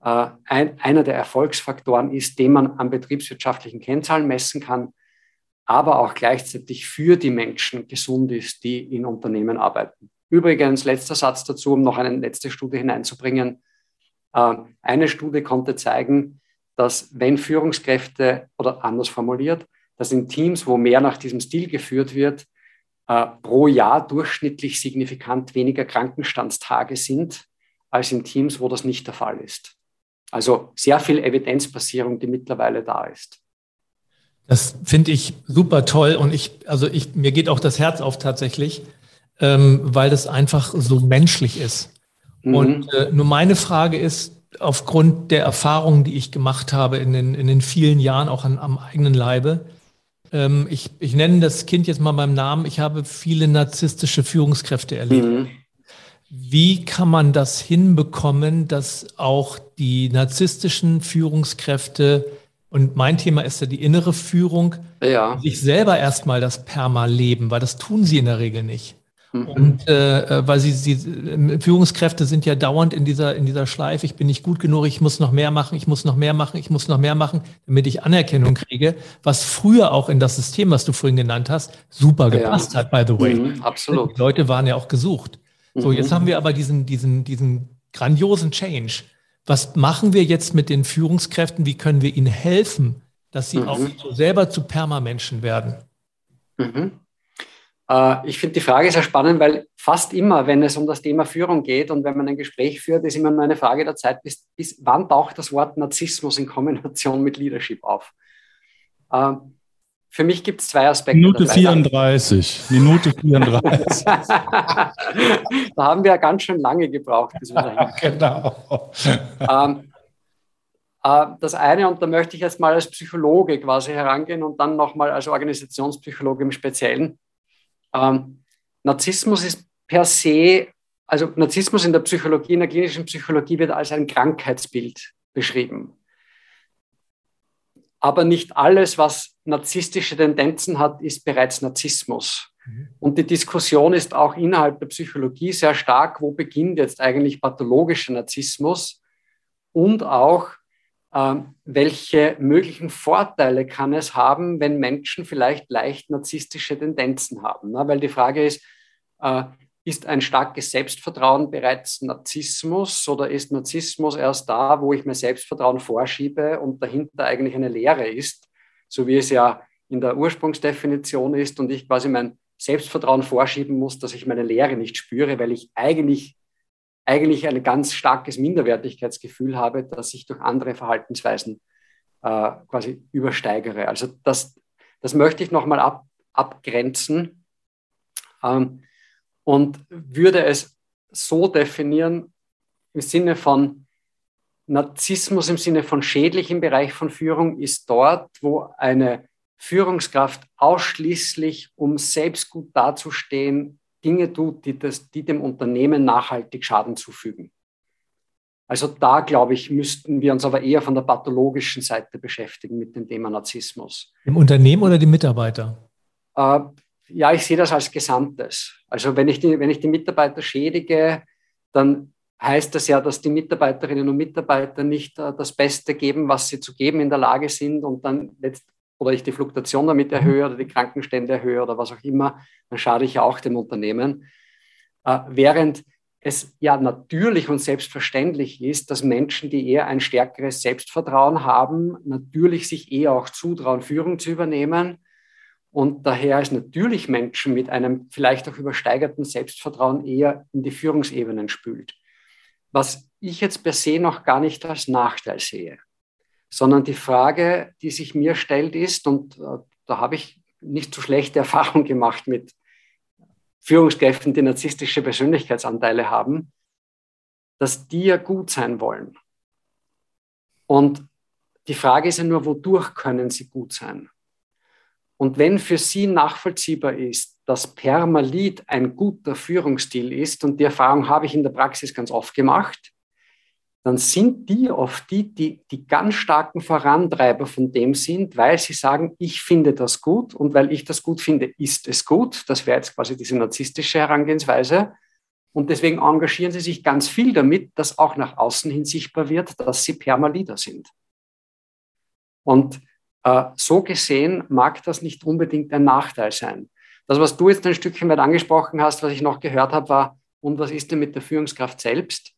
ein, einer der Erfolgsfaktoren ist, den man an betriebswirtschaftlichen Kennzahlen messen kann, aber auch gleichzeitig für die Menschen gesund ist, die in Unternehmen arbeiten. Übrigens, letzter Satz dazu, um noch eine letzte Studie hineinzubringen. Äh, eine Studie konnte zeigen, dass wenn Führungskräfte oder anders formuliert, dass in Teams, wo mehr nach diesem Stil geführt wird, äh, pro Jahr durchschnittlich signifikant weniger Krankenstandstage sind als in Teams, wo das nicht der Fall ist. Also sehr viel Evidenzbasierung, die mittlerweile da ist. Das finde ich super toll und ich, also ich, mir geht auch das Herz auf tatsächlich, ähm, weil das einfach so menschlich ist. Mhm. Und äh, nur meine Frage ist, aufgrund der Erfahrungen, die ich gemacht habe in den, in den vielen Jahren, auch an, am eigenen Leibe, ähm, ich, ich nenne das Kind jetzt mal beim Namen, ich habe viele narzisstische Führungskräfte erlebt. Mhm. Wie kann man das hinbekommen, dass auch die narzisstischen Führungskräfte, und mein Thema ist ja die innere Führung, ja. sich selber erstmal das Perma leben, weil das tun sie in der Regel nicht. Mhm. Und äh, weil sie, sie Führungskräfte sind ja dauernd in dieser, in dieser Schleife, ich bin nicht gut genug, ich muss noch mehr machen, ich muss noch mehr machen, ich muss noch mehr machen, damit ich Anerkennung kriege, was früher auch in das System, was du vorhin genannt hast, super gepasst ja. hat, by the way. Mhm, absolut. Die Leute waren ja auch gesucht. So, jetzt mhm. haben wir aber diesen, diesen, diesen grandiosen Change. Was machen wir jetzt mit den Führungskräften? Wie können wir ihnen helfen, dass sie mhm. auch selber zu Permamenschen werden? Mhm. Äh, ich finde die Frage sehr spannend, weil fast immer, wenn es um das Thema Führung geht und wenn man ein Gespräch führt, ist immer nur eine Frage der Zeit, bis, bis wann taucht das Wort Narzissmus in Kombination mit Leadership auf? Äh, für mich gibt es zwei Aspekte. Minute 34. Minute 34. da haben wir ja ganz schön lange gebraucht, bis wir dahin Genau. Ähm, äh, das eine, und da möchte ich jetzt mal als Psychologe quasi herangehen und dann nochmal als Organisationspsychologe im Speziellen. Ähm, Narzissmus ist per se, also Narzissmus in der Psychologie, in der klinischen Psychologie wird als ein Krankheitsbild beschrieben. Aber nicht alles, was narzisstische Tendenzen hat, ist bereits Narzissmus. Mhm. Und die Diskussion ist auch innerhalb der Psychologie sehr stark, wo beginnt jetzt eigentlich pathologischer Narzissmus und auch ähm, welche möglichen Vorteile kann es haben, wenn Menschen vielleicht leicht narzisstische Tendenzen haben. Ne? Weil die Frage ist, äh, ist ein starkes Selbstvertrauen bereits Narzissmus oder ist Narzissmus erst da, wo ich mir Selbstvertrauen vorschiebe und dahinter eigentlich eine Lehre ist, so wie es ja in der Ursprungsdefinition ist und ich quasi mein Selbstvertrauen vorschieben muss, dass ich meine Lehre nicht spüre, weil ich eigentlich eigentlich ein ganz starkes Minderwertigkeitsgefühl habe, das ich durch andere Verhaltensweisen äh, quasi übersteigere. Also das, das möchte ich nochmal ab, abgrenzen ähm, und würde es so definieren im Sinne von Narzissmus, im Sinne von schädlich im Bereich von Führung ist dort, wo eine Führungskraft ausschließlich, um selbst gut dazustehen, Dinge tut, die, das, die dem Unternehmen nachhaltig Schaden zufügen. Also da, glaube ich, müssten wir uns aber eher von der pathologischen Seite beschäftigen mit dem Thema Narzissmus. Im Unternehmen oder die Mitarbeiter? Äh, ja, ich sehe das als Gesamtes. Also wenn ich, die, wenn ich die Mitarbeiter schädige, dann heißt das ja, dass die Mitarbeiterinnen und Mitarbeiter nicht äh, das Beste geben, was sie zu geben in der Lage sind und dann letzt, oder ich die Fluktuation damit erhöhe oder die Krankenstände erhöhe oder was auch immer, dann schade ich ja auch dem Unternehmen. Äh, während es ja natürlich und selbstverständlich ist, dass Menschen, die eher ein stärkeres Selbstvertrauen haben, natürlich sich eher auch zutrauen, Führung zu übernehmen. Und daher ist natürlich Menschen mit einem vielleicht auch übersteigerten Selbstvertrauen eher in die Führungsebenen spült. Was ich jetzt per se noch gar nicht als Nachteil sehe sondern die Frage, die sich mir stellt, ist, und äh, da habe ich nicht so schlechte Erfahrungen gemacht mit Führungskräften, die narzisstische Persönlichkeitsanteile haben, dass die ja gut sein wollen. Und die Frage ist ja nur, wodurch können sie gut sein? Und wenn für sie nachvollziehbar ist, dass Permalit ein guter Führungsstil ist, und die Erfahrung habe ich in der Praxis ganz oft gemacht, dann sind die oft die, die die ganz starken Vorantreiber von dem sind, weil sie sagen, ich finde das gut und weil ich das gut finde, ist es gut. Das wäre jetzt quasi diese narzisstische Herangehensweise. Und deswegen engagieren sie sich ganz viel damit, dass auch nach außen hin sichtbar wird, dass sie Permalider sind. Und äh, so gesehen mag das nicht unbedingt ein Nachteil sein. Das, was du jetzt ein Stückchen weit angesprochen hast, was ich noch gehört habe, war, und was ist denn mit der Führungskraft selbst?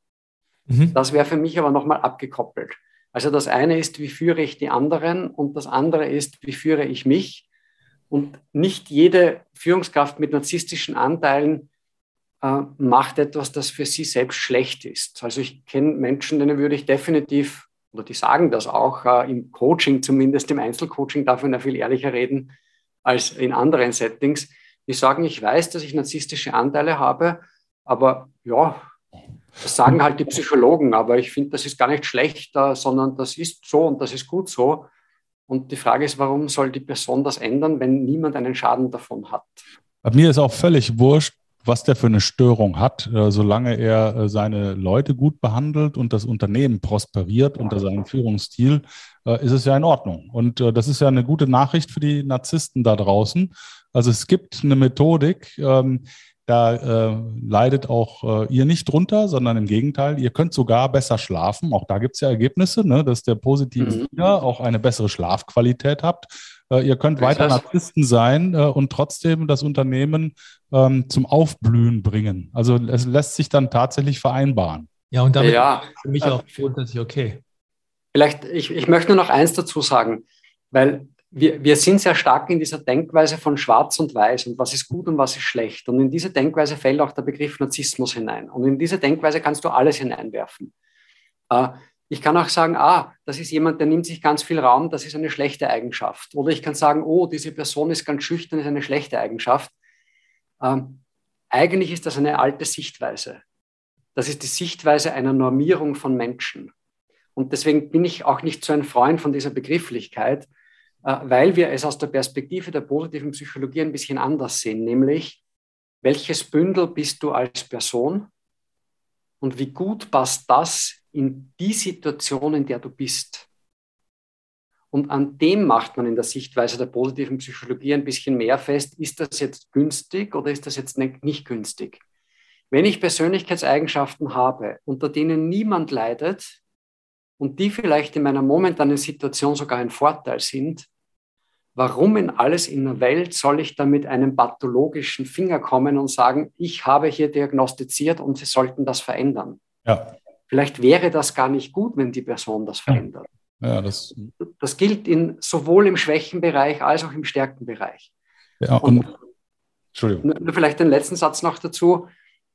Mhm. Das wäre für mich aber nochmal abgekoppelt. Also das eine ist, wie führe ich die anderen und das andere ist, wie führe ich mich. Und nicht jede Führungskraft mit narzisstischen Anteilen äh, macht etwas, das für sie selbst schlecht ist. Also ich kenne Menschen, denen würde ich definitiv, oder die sagen das auch, äh, im Coaching, zumindest im Einzelcoaching, darf man ja viel ehrlicher reden als in anderen Settings, die sagen, ich weiß, dass ich narzisstische Anteile habe, aber ja, das sagen halt die Psychologen, aber ich finde, das ist gar nicht schlecht, sondern das ist so und das ist gut so. Und die Frage ist, warum soll die Person das ändern, wenn niemand einen Schaden davon hat? Bei mir ist auch völlig wurscht, was der für eine Störung hat. Äh, solange er äh, seine Leute gut behandelt und das Unternehmen prosperiert unter seinem Führungsstil, äh, ist es ja in Ordnung. Und das ist ja eine gute Nachricht für die Narzissten da draußen. Also es gibt eine Methodik, ähm, da äh, leidet auch äh, ihr nicht drunter, sondern im Gegenteil, ihr könnt sogar besser schlafen. Auch da gibt es ja Ergebnisse, ne, dass der positive mhm. auch eine bessere Schlafqualität habt. Äh, ihr könnt weiter Narzissten sein äh, und trotzdem das Unternehmen ähm, zum Aufblühen bringen. Also es lässt sich dann tatsächlich vereinbaren. Ja, und damit ja, für mich auch grundsätzlich okay. Vielleicht, ich, ich möchte nur noch eins dazu sagen, weil wir, wir sind sehr stark in dieser Denkweise von Schwarz und Weiß und was ist gut und was ist schlecht. Und in diese Denkweise fällt auch der Begriff Narzissmus hinein. Und in diese Denkweise kannst du alles hineinwerfen. Äh, ich kann auch sagen, ah, das ist jemand, der nimmt sich ganz viel Raum, das ist eine schlechte Eigenschaft. Oder ich kann sagen, oh, diese Person ist ganz schüchtern, ist eine schlechte Eigenschaft. Ähm, eigentlich ist das eine alte Sichtweise. Das ist die Sichtweise einer Normierung von Menschen. Und deswegen bin ich auch nicht so ein Freund von dieser Begrifflichkeit, äh, weil wir es aus der Perspektive der positiven Psychologie ein bisschen anders sehen, nämlich welches Bündel bist du als Person und wie gut passt das in die Situation, in der du bist. Und an dem macht man in der Sichtweise der positiven Psychologie ein bisschen mehr fest, ist das jetzt günstig oder ist das jetzt nicht günstig. Wenn ich Persönlichkeitseigenschaften habe, unter denen niemand leidet und die vielleicht in meiner momentanen Situation sogar ein Vorteil sind, warum in alles in der Welt soll ich da mit einem pathologischen Finger kommen und sagen, ich habe hier diagnostiziert und Sie sollten das verändern? Ja. Vielleicht wäre das gar nicht gut, wenn die Person das verändert. Ja, das, das gilt in, sowohl im Schwächenbereich als auch im Stärkenbereich. Ja, und, und Entschuldigung. Vielleicht den letzten Satz noch dazu.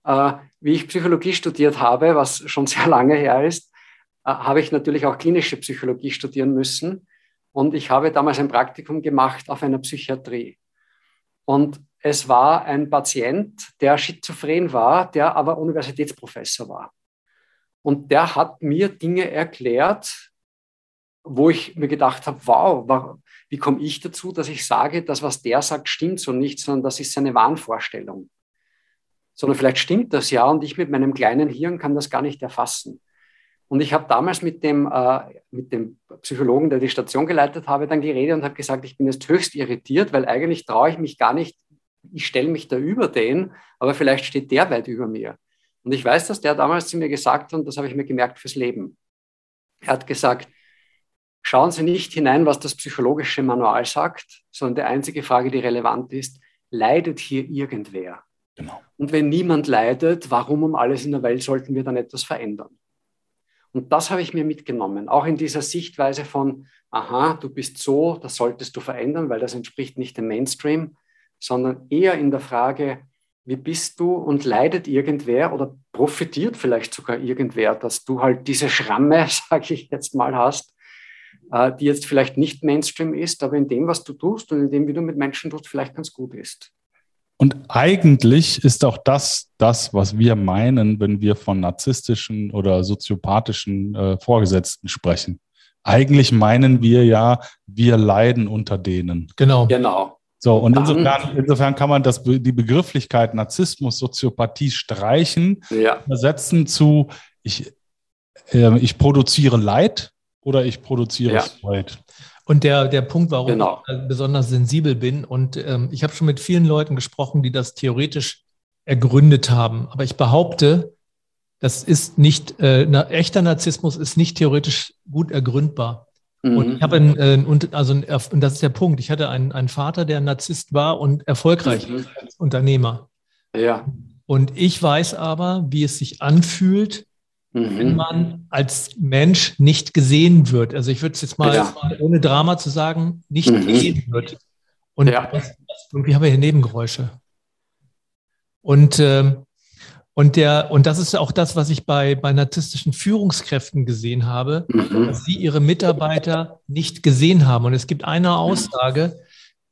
Äh, wie ich Psychologie studiert habe, was schon sehr lange her ist, habe ich natürlich auch klinische Psychologie studieren müssen. Und ich habe damals ein Praktikum gemacht auf einer Psychiatrie. Und es war ein Patient, der schizophren war, der aber Universitätsprofessor war. Und der hat mir Dinge erklärt, wo ich mir gedacht habe, wow, wie komme ich dazu, dass ich sage, das, was der sagt, stimmt so nicht, sondern das ist seine Wahnvorstellung. Sondern vielleicht stimmt das ja und ich mit meinem kleinen Hirn kann das gar nicht erfassen. Und ich habe damals mit dem, äh, mit dem Psychologen, der die Station geleitet habe, dann geredet und habe gesagt, ich bin jetzt höchst irritiert, weil eigentlich traue ich mich gar nicht, ich stelle mich da über den, aber vielleicht steht der weit über mir. Und ich weiß, dass der damals zu mir gesagt hat, und das habe ich mir gemerkt fürs Leben. Er hat gesagt, schauen Sie nicht hinein, was das psychologische Manual sagt, sondern die einzige Frage, die relevant ist, leidet hier irgendwer? Genau. Und wenn niemand leidet, warum um alles in der Welt sollten wir dann etwas verändern? Und das habe ich mir mitgenommen, auch in dieser Sichtweise von, aha, du bist so, das solltest du verändern, weil das entspricht nicht dem Mainstream, sondern eher in der Frage, wie bist du und leidet irgendwer oder profitiert vielleicht sogar irgendwer, dass du halt diese Schramme, sage ich jetzt mal, hast, äh, die jetzt vielleicht nicht Mainstream ist, aber in dem, was du tust und in dem, wie du mit Menschen tust, vielleicht ganz gut ist. Und eigentlich ist auch das das, was wir meinen, wenn wir von narzisstischen oder soziopathischen äh, Vorgesetzten sprechen. Eigentlich meinen wir ja, wir leiden unter denen. Genau. Genau. So, und insofern, insofern kann man das, die Begrifflichkeit Narzissmus, Soziopathie streichen, ja. übersetzen zu, ich, äh, ich produziere Leid oder ich produziere ja. Freude. Und der, der Punkt, warum genau. ich besonders sensibel bin, und ähm, ich habe schon mit vielen Leuten gesprochen, die das theoretisch ergründet haben. Aber ich behaupte, das ist nicht, äh, na, echter Narzissmus ist nicht theoretisch gut ergründbar. Mhm. Und ich habe ein, äh, und, also, und das ist der Punkt. Ich hatte einen, einen Vater, der Narzisst war und erfolgreich mhm. als Unternehmer. Ja. Und ich weiß aber, wie es sich anfühlt, mhm. wenn man als Mensch nicht gesehen wird. Also ich würde es jetzt mal, ja. ohne Drama zu sagen, nicht mhm. gesehen wird. Und ja. das, irgendwie haben wir hier Nebengeräusche. Und, äh, und, der, und das ist auch das, was ich bei, bei narzisstischen Führungskräften gesehen habe, mhm. dass sie ihre Mitarbeiter nicht gesehen haben. Und es gibt eine Aussage,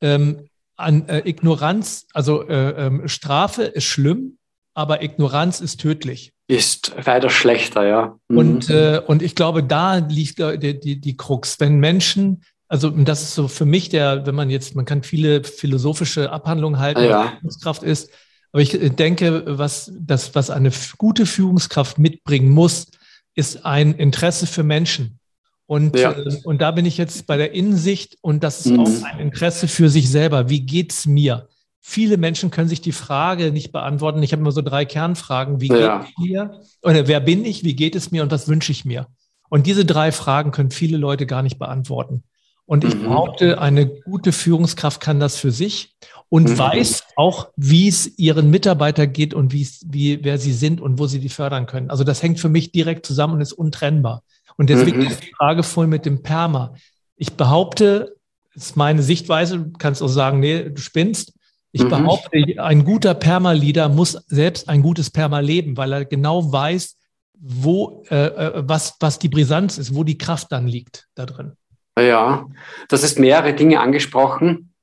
ähm, an äh, Ignoranz, also äh, ähm, Strafe ist schlimm, aber Ignoranz ist tödlich. Ist weiter schlechter, ja. Mhm. Und, äh, und ich glaube, da liegt die, die, die Krux. Wenn Menschen, also das ist so für mich der, wenn man jetzt, man kann viele philosophische Abhandlungen halten, ja. was Kraft ist, Aber ich äh, denke, was, das, was eine gute Führungskraft mitbringen muss, ist ein Interesse für Menschen. Und, ja. äh, und da bin ich jetzt bei der Innensicht und das ist mhm. auch ein Interesse für sich selber. Wie geht's mir? Viele Menschen können sich die Frage nicht beantworten. Ich habe immer so drei Kernfragen. Wie ja. geht es mir? Oder wer bin ich? Wie geht es mir? Und was wünsche ich mir? Und diese drei Fragen können viele Leute gar nicht beantworten. Und ich mhm. behaupte, eine gute Führungskraft kann das für sich und mhm. weiß auch, wie es ihren Mitarbeiter geht und wie, wie, wer sie sind und wo sie die fördern können. Also das hängt für mich direkt zusammen und ist untrennbar. Und deswegen mhm. ist die Frage voll mit dem Perma. Ich behaupte, das ist meine Sichtweise, du kannst auch sagen, nee, du spinnst. Ich mhm. behaupte, ein guter Perma-Leader muss selbst ein gutes Perma leben, weil er genau weiß, wo, äh, äh, was, was die Brisanz ist, wo die Kraft dann liegt da drin. Ja, das ist mehrere Dinge angesprochen.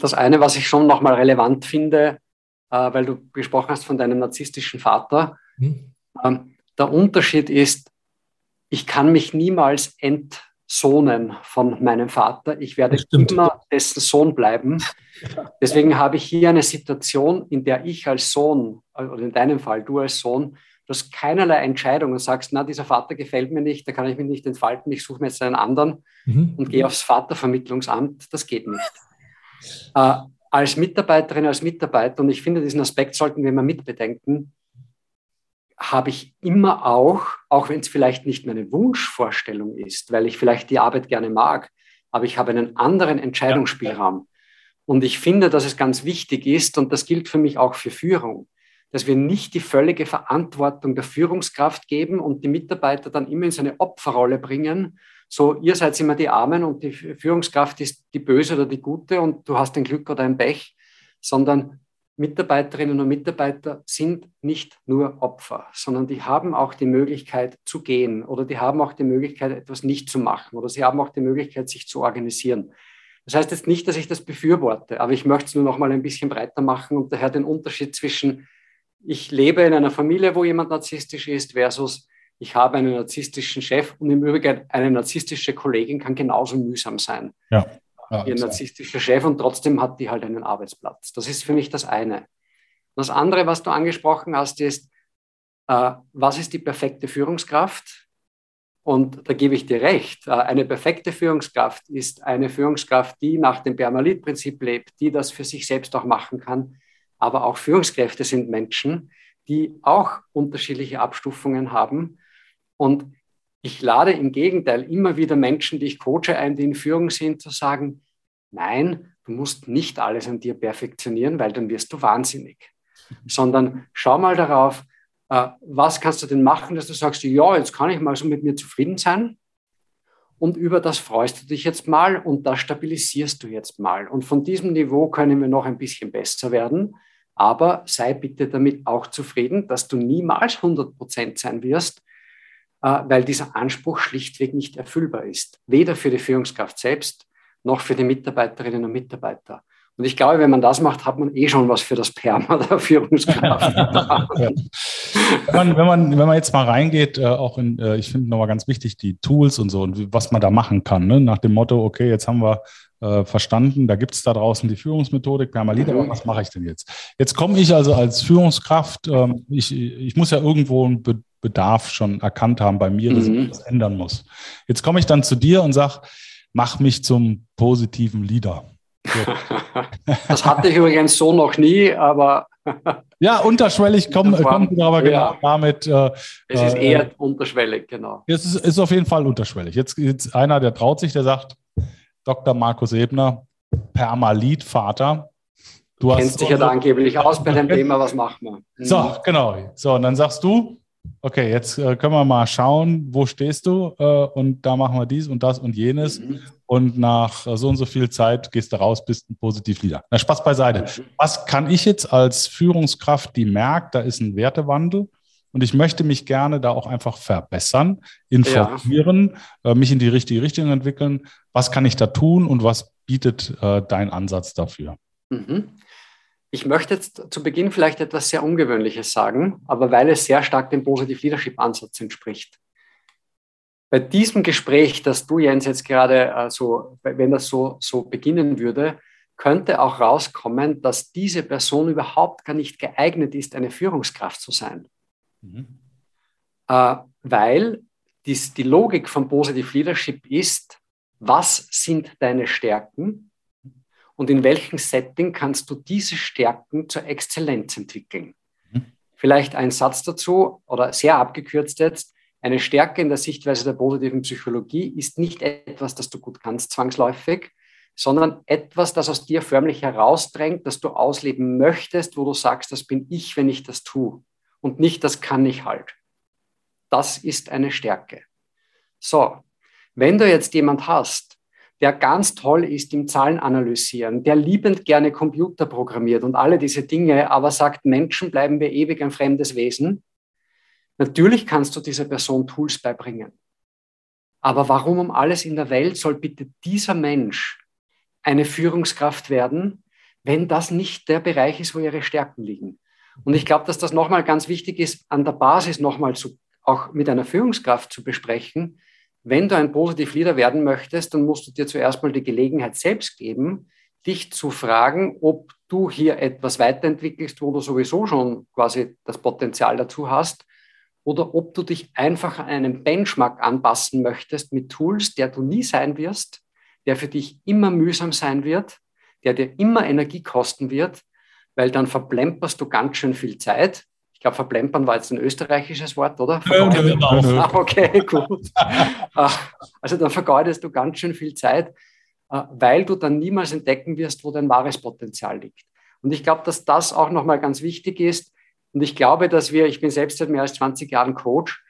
Das eine, was ich schon nochmal relevant finde, äh, weil du gesprochen hast von deinem narzisstischen Vater. Mhm. Ähm, der Unterschied ist, ich kann mich niemals entsohnen von meinem Vater. Ich werde immer dessen Sohn bleiben. Deswegen habe ich hier eine Situation, in der ich als Sohn, oder in deinem Fall du als Sohn, du hast keinerlei Entscheidung und sagst, na, dieser Vater gefällt mir nicht, da kann ich mich nicht entfalten, ich suche mir jetzt einen anderen mhm. und gehe aufs Vatervermittlungsamt. Das geht nicht. Äh, als Mitarbeiterin, als Mitarbeiter, und ich finde, diesen Aspekt sollten wir immer mitbedenken, habe ich immer auch, auch wenn es vielleicht nicht meine Wunschvorstellung ist, weil ich vielleicht die Arbeit gerne mag, aber ich habe einen anderen Entscheidungsspielraum. Und ich finde, dass es ganz wichtig ist, und das gilt für mich auch für Führung, dass wir nicht die völlige Verantwortung der Führungskraft geben und die Mitarbeiter dann immer in so eine Opferrolle bringen. So, ihr seid immer die Armen und die Führungskraft ist die Böse oder die Gute und du hast ein Glück oder ein Pech, sondern Mitarbeiterinnen und Mitarbeiter sind nicht nur Opfer, sondern die haben auch die Möglichkeit zu gehen oder die haben auch die Möglichkeit, etwas nicht zu machen oder sie haben auch die Möglichkeit, sich zu organisieren. Das heißt jetzt nicht, dass ich das befürworte, aber ich möchte es nur noch mal ein bisschen breiter machen und daher den Unterschied zwischen ich lebe in einer Familie, wo jemand narzisstisch ist, versus ich habe einen narzisstischen Chef und im Übrigen eine narzisstische Kollegin kann genauso mühsam sein. Ja ja, ihr narzisstischer Chef und trotzdem hat die halt einen Arbeitsplatz. Das ist für mich das eine. Das andere, was du angesprochen hast, ist, äh, was ist die perfekte Führungskraft? Und da gebe ich dir recht. Äh, eine perfekte Führungskraft ist eine Führungskraft, die nach dem Permalit-Prinzip lebt, die das für sich selbst auch machen kann. Aber auch Führungskräfte sind Menschen, die auch unterschiedliche Abstufungen haben. Und ich lade im Gegenteil immer wieder Menschen, die ich coache, ein, die in Führung sind, zu sagen, nein, du musst nicht alles an dir perfektionieren, weil dann wirst du wahnsinnig. Sondern schau mal darauf, äh, was kannst du denn machen, dass du sagst, ja, jetzt kann ich mal so mit mir zufrieden sein. Und über das freust du dich jetzt mal und das stabilisierst du jetzt mal. Und von diesem Niveau können wir noch ein bisschen besser werden. Aber sei bitte damit auch zufrieden, dass du niemals 100 Prozent sein wirst, weil dieser Anspruch schlichtweg nicht erfüllbar ist. Weder für die Führungskraft selbst noch für die Mitarbeiterinnen und Mitarbeiter. Und ich glaube, wenn man das macht, hat man eh schon was für das Perma der Führungskraft. ja. wenn, man, wenn, man, wenn man jetzt mal reingeht, äh, auch in, äh, ich finde nochmal ganz wichtig, die Tools und so und wie, was man da machen kann. Ne? Nach dem Motto, okay, jetzt haben wir äh, verstanden, da gibt es da draußen die Führungsmethodik, Permalit, aber mhm. was mache ich denn jetzt? Jetzt komme ich also als Führungskraft, ähm, ich, ich muss ja irgendwo ein Bedarf schon erkannt haben bei mir, dass mhm. ich das ändern muss. Jetzt komme ich dann zu dir und sage, mach mich zum positiven Leader. das hatte ich übrigens so noch nie, aber. ja, unterschwellig kommt komm aber genau ja. damit. Äh, es ist eher äh, unterschwellig, genau. Es ist, ist auf jeden Fall unterschwellig. Jetzt, jetzt einer, der traut sich, der sagt, Dr. Markus Ebner, Permalit-Vater. Du kennst dich ja da angeblich aus bei dem Thema, was machen wir? Mhm. So, genau. So, und dann sagst du, okay, jetzt äh, können wir mal schauen, wo stehst du äh, und da machen wir dies und das und jenes mhm. und nach äh, so und so viel Zeit gehst du raus, bist ein Positiv-Leader. Na, Spaß beiseite. Mhm. Was kann ich jetzt als Führungskraft, die merkt, da ist ein Wertewandel und ich möchte mich gerne da auch einfach verbessern, informieren, ja. Äh, mich in die richtige Richtung entwickeln. Was kann ich da tun und was bietet äh, dein Ansatz dafür? Mhm. Ich möchte jetzt zu Beginn vielleicht etwas sehr Ungewöhnliches sagen, aber weil es sehr stark dem Positive Leadership Ansatz entspricht. Bei diesem Gespräch, das du, Jens, jetzt gerade äh, so, wenn das so, so beginnen würde, könnte auch rauskommen, dass diese Person überhaupt gar nicht geeignet ist, eine Führungskraft zu sein. Mhm. Äh, weil dies, die Logik von Positive Leadership ist, was sind deine Stärken und in welchem Setting kannst du diese Stärken zur Exzellenz entwickeln. Mhm. Vielleicht ein Satz dazu oder sehr abgekürzt jetzt. Eine Stärke in der Sichtweise der positiven Psychologie ist nicht etwas, das du gut kannst, zwangsläufig, sondern etwas, das aus dir förmlich herausdrängt, das du ausleben möchtest, wo du sagst, das bin ich, wenn ich das tue. Und nicht, das kann ich halt. Das ist eine Stärke. So, wenn du jetzt jemand hast, der ganz toll ist im Zahlen analysieren, der liebend gerne Computer programmiert und alle diese Dinge, aber sagt, Menschen bleiben wir ewig ein fremdes Wesen, natürlich kannst du dieser Person Tools beibringen. Aber warum um alles in der Welt soll bitte dieser Mensch eine Führungskraft werden, wenn das nicht der Bereich ist, wo ihre Stärken liegen? Und ich glaube, dass das nochmal ganz wichtig ist, an der Basis nochmal auch mit einer Führungskraft zu besprechen. Wenn du ein positiv Leader werden möchtest, dann musst du dir zuerst mal die Gelegenheit selbst geben, dich zu fragen, ob du hier etwas weiterentwickelst, wo du sowieso schon quasi das Potenzial dazu hast, oder ob du dich einfach an einen Benchmark anpassen möchtest mit Tools, der du nie sein wirst, der für dich immer mühsam sein wird, der dir immer Energie kosten wird, weil dann verplemperst du ganz schön viel Zeit. Ich glaube, verplempern war jetzt ein österreichisches Wort, oder? Ja, ah, okay, gut. Ah, also dann vergeudest du ganz schön viel Zeit, ah, weil du dann niemals entdecken wirst, wo dein wahres Potenzial liegt. Und ich glaube, dass das auch nochmal ganz wichtig ist. Und ich glaube, dass wir, ich bin selbst seit mehr als 20 Jahren Coach,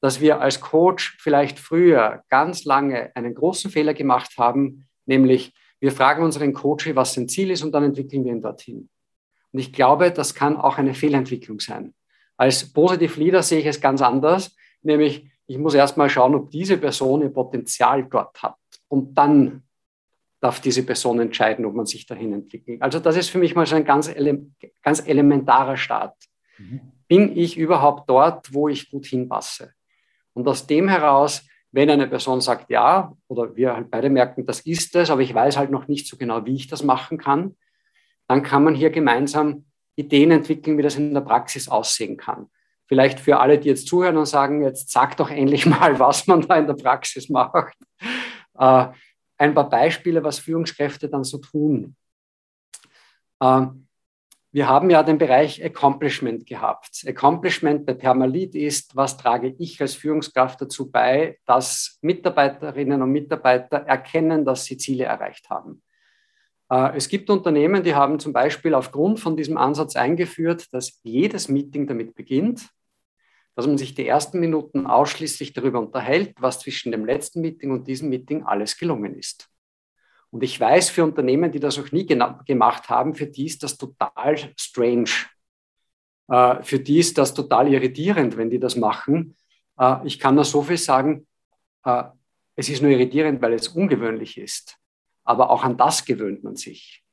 dass wir als Coach vielleicht früher ganz lange einen großen Fehler gemacht haben, nämlich wir fragen unseren Coach, was sein Ziel ist und dann entwickeln wir ihn dorthin. Und ich glaube, das kann auch eine Fehlentwicklung sein. Als Positive Leader sehe ich es ganz anders, nämlich ich muss erst mal schauen, ob diese Person ihr Potenzial dort hat. Und dann darf diese Person entscheiden, ob man sich dahin entwickelt. Also das ist für mich mal so ein ganz, ele ganz elementarer Start. Mhm. Bin ich überhaupt dort, wo ich gut hinpasse? Und aus dem heraus, wenn eine Person sagt ja, oder wir halt beide merken, das ist es, aber ich weiß halt noch nicht so genau, wie ich das machen kann, dann kann man hier gemeinsam Ideen entwickeln, wie das in der Praxis aussehen kann. Vielleicht für alle, die jetzt zuhören und sagen, jetzt sag doch endlich mal, was man da in der Praxis macht. Äh, ein paar Beispiele, was Führungskräfte dann so tun. Äh, wir haben ja den Bereich Accomplishment gehabt. Accomplishment bei Permalit ist, was trage ich als Führungskraft dazu bei, dass Mitarbeiterinnen und Mitarbeiter erkennen, dass sie Ziele erreicht haben. Äh, es gibt Unternehmen, die haben zum Beispiel aufgrund von diesem Ansatz eingeführt, dass jedes Meeting damit beginnt, dass man sich die ersten Minuten ausschließlich darüber unterhält, was zwischen dem letzten Meeting und diesem Meeting alles gelungen ist. Und ich weiß für Unternehmen, die das noch nie gemacht haben, für die ist das total strange. Äh, für die ist das total irritierend, wenn die das machen. Äh, ich kann nur so viel sagen, es ist nur irritierend, weil es ungewöhnlich ist. Aber auch an das gewöhnt man sich.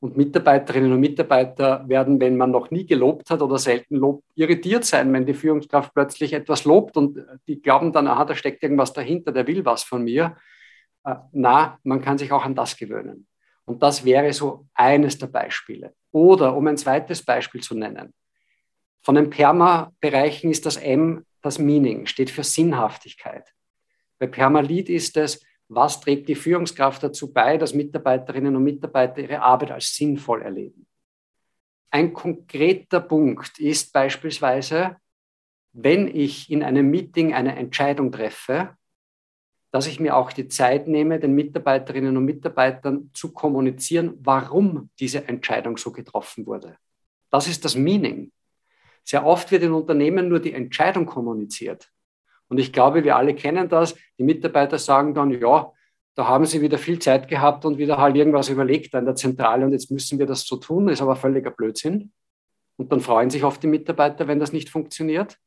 Und Mitarbeiterinnen und Mitarbeiter werden, wenn man noch nie gelobt hat oder selten lobt, irritiert sein, wenn die Führungskraft plötzlich etwas lobt und die glauben dann, aha, da steckt irgendwas dahinter, der will was von mir. Äh, na, man kann sich auch an das gewöhnen. Und das wäre so eines der Beispiele. Oder um ein zweites Beispiel zu nennen. Von den Perma-Bereichen ist das M das Meaning, steht für Sinnhaftigkeit. Bei Permalit ist es, was trägt die Führungskraft dazu bei, dass Mitarbeiterinnen und Mitarbeiter ihre Arbeit als sinnvoll erleben. Ein konkreter Punkt ist beispielsweise, wenn ich in einem Meeting eine Entscheidung treffe, dass ich mir auch die Zeit nehme, den Mitarbeiterinnen und Mitarbeitern zu kommunizieren, warum diese Entscheidung so getroffen wurde. Das ist das Meaning. Sehr oft wird in Unternehmen nur die Entscheidung kommuniziert. Und ich glaube, wir alle kennen das. Die Mitarbeiter sagen dann, ja, da haben sie wieder viel Zeit gehabt und wieder halt irgendwas überlegt in der Zentrale und jetzt müssen wir das so tun, ist aber völliger Blödsinn. Und dann freuen sich oft die Mitarbeiter, wenn das nicht funktioniert.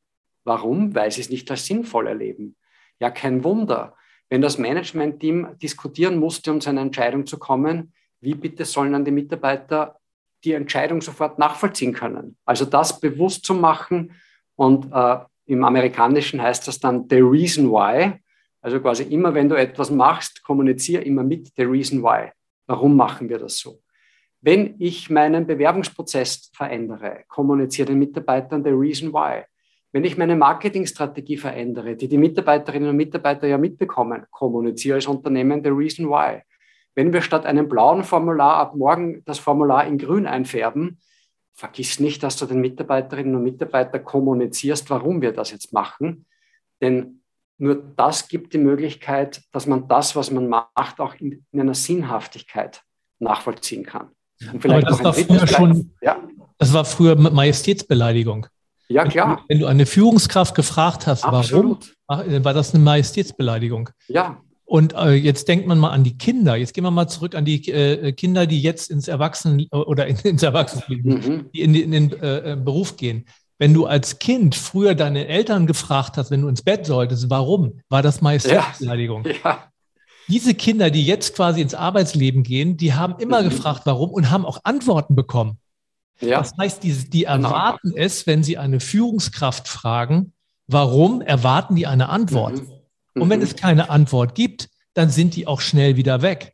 Warum? Weil sie es nicht als sinnvoll erleben. Ja, kein Wunder wenn das Management-Team diskutieren musste, um zu einer Entscheidung zu kommen, wie bitte sollen dann die Mitarbeiter die Entscheidung sofort nachvollziehen können? Also das bewusst zu machen und äh, im Amerikanischen heißt das dann the reason why. Also quasi immer, wenn du etwas machst, kommuniziere immer mit the reason why. Warum machen wir das so? Wenn ich meinen Bewerbungsprozess verändere, kommuniziere den Mitarbeitern the reason why. Wenn ich meine Marketingstrategie verändere, die die Mitarbeiterinnen und Mitarbeiter ja mitbekommen, kommuniziere als Unternehmen the reason why. Wenn wir statt einem blauen Formular ab morgen das Formular in grün einfärben, vergiss nicht, dass du den Mitarbeiterinnen und Mitarbeitern kommunizierst, warum wir das jetzt machen. Denn nur das gibt die Möglichkeit, dass man das, was man macht, auch in, in einer Sinnhaftigkeit nachvollziehen kann. Und vielleicht Aber das, war früher schon, ja? das war früher Majestätsbeleidigung. Ja, klar. Wenn du eine Führungskraft gefragt hast, Absolut. warum, war das eine Majestätsbeleidigung. Ja. Und äh, jetzt denkt man mal an die Kinder. Jetzt gehen wir mal zurück an die äh, Kinder, die jetzt ins Erwachsenen oder in, ins Erwachsenenleben, mhm. die in, in den äh, äh, Beruf gehen. Wenn du als Kind früher deine Eltern gefragt hast, wenn du ins Bett solltest, warum, war das Majestätsbeleidigung. Ja. ja. Diese Kinder, die jetzt quasi ins Arbeitsleben gehen, die haben immer mhm. gefragt, warum und haben auch Antworten bekommen. Ja. Das heißt, die, die genau. erwarten genau. es, wenn sie eine Führungskraft fragen, warum, erwarten die eine Antwort. Mhm. Und wenn mhm. es keine Antwort gibt, dann sind die auch schnell wieder weg.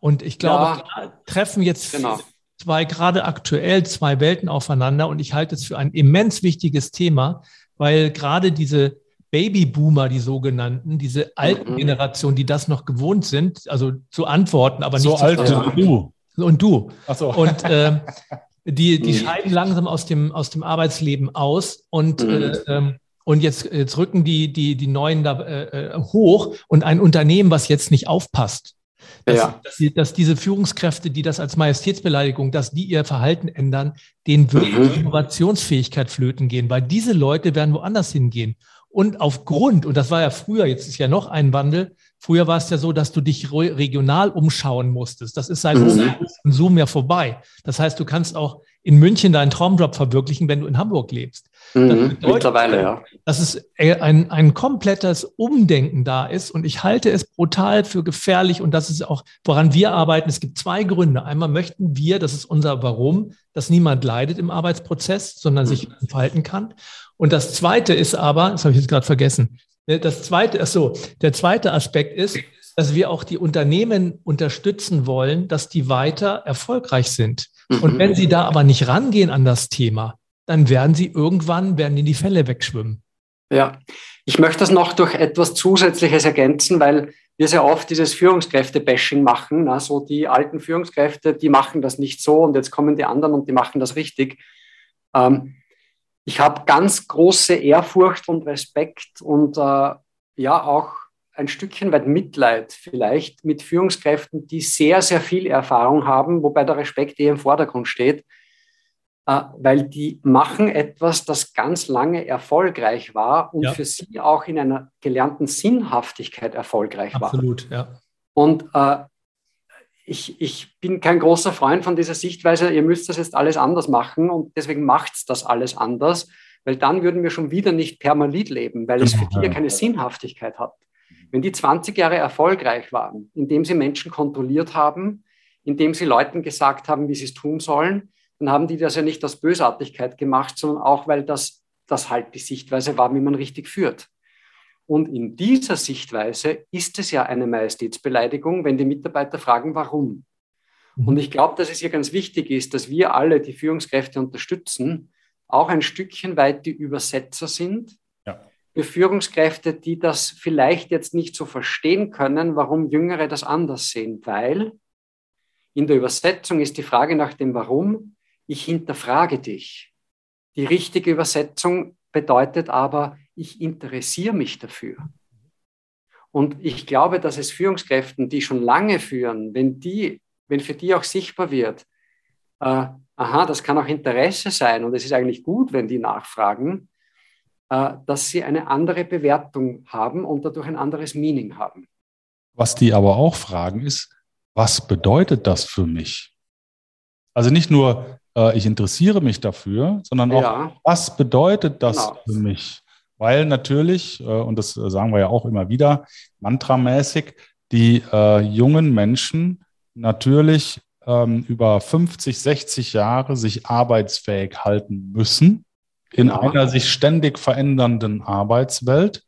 Und ich glaube, ja. treffen jetzt genau. zwei, gerade aktuell zwei Welten aufeinander. Und ich halte es für ein immens wichtiges Thema, weil gerade diese Babyboomer, die sogenannten, diese alten mhm. Generationen, die das noch gewohnt sind, also zu antworten, aber nicht so alt wie du. Und du. Ach so. Und äh, die, die mhm. scheiden langsam aus dem, aus dem Arbeitsleben aus und, mhm. äh, ähm, und jetzt, jetzt rücken die, die, die Neuen da äh, äh, hoch und ein Unternehmen, was jetzt nicht aufpasst, dass, ja. dass, dass, diese Führungskräfte, die das als Majestätsbeleidigung, dass die ihr Verhalten ändern, denen wird mhm. Innovationsfähigkeit flöten gehen, weil diese Leute werden woanders hingehen. Und aufgrund, und das war ja früher, jetzt ist ja noch ein Wandel, früher war es ja so, dass du dich regional umschauen musstest. Das ist seit mhm. Zoom ja vorbei. Das heißt, du kannst auch in München deinen Traumjob verwirklichen, wenn du in Hamburg lebst. Mhm, mittlerweile, ja. Dass es ein, ein komplettes Umdenken da ist und ich halte es brutal für gefährlich und das ist auch, woran wir arbeiten. Es gibt zwei Gründe. Einmal möchten wir, das ist unser Warum, dass niemand leidet im Arbeitsprozess, sondern mhm. sich verhalten kann. Und das zweite ist aber, das habe ich jetzt gerade vergessen, ne, das zweite, ach so, der zweite Aspekt ist, dass wir auch die Unternehmen unterstützen wollen, dass die weiter erfolgreich sind. Mhm. Und wenn sie da aber nicht rangehen an das Thema, dann werden sie irgendwann, werden in die Fälle wegschwimmen. Ja, ich möchte das noch durch etwas Zusätzliches ergänzen, weil wir sehr oft dieses Führungskräfte-Bashing machen. Na, so die alten Führungskräfte, die machen das nicht so und jetzt kommen die anderen und die machen das richtig. Ähm, ich habe ganz große Ehrfurcht und Respekt und äh, ja auch ein Stückchen weit Mitleid vielleicht mit Führungskräften, die sehr, sehr viel Erfahrung haben, wobei der Respekt eher im Vordergrund steht, weil die machen etwas, das ganz lange erfolgreich war und ja. für sie auch in einer gelernten Sinnhaftigkeit erfolgreich Absolut, war. Absolut, ja. Und äh, ich, ich bin kein großer Freund von dieser Sichtweise, ihr müsst das jetzt alles anders machen und deswegen macht es das alles anders, weil dann würden wir schon wieder nicht permalit leben, weil es für die ja keine Sinnhaftigkeit hat. Wenn die 20 Jahre erfolgreich waren, indem sie Menschen kontrolliert haben, indem sie Leuten gesagt haben, wie sie es tun sollen, dann haben die das ja nicht aus Bösartigkeit gemacht, sondern auch, weil das, das halt die Sichtweise war, wie man richtig führt. Und in dieser Sichtweise ist es ja eine Majestätsbeleidigung, wenn die Mitarbeiter fragen, warum. Mhm. Und ich glaube, dass es hier ganz wichtig ist, dass wir alle die Führungskräfte unterstützen, auch ein Stückchen weit die Übersetzer sind. Ja. Für Führungskräfte, die das vielleicht jetzt nicht so verstehen können, warum Jüngere das anders sehen, weil in der Übersetzung ist die Frage nach dem Warum, ich hinterfrage dich. Die richtige Übersetzung bedeutet aber, ich interessiere mich dafür. Und ich glaube, dass es Führungskräften, die schon lange führen, wenn, die, wenn für die auch sichtbar wird, äh, aha, das kann auch Interesse sein und es ist eigentlich gut, wenn die nachfragen, äh, dass sie eine andere Bewertung haben und dadurch ein anderes Meaning haben. Was die aber auch fragen ist, was bedeutet das für mich? Also nicht nur, äh, ich interessiere mich dafür, sondern auch, ja. was bedeutet das genau. für mich? Weil natürlich, äh, und das sagen wir ja auch immer wieder, mantramäßig, die äh, jungen Menschen natürlich ähm, über 50, 60 Jahre sich arbeitsfähig halten müssen in genau. einer sich ständig verändernden Arbeitswelt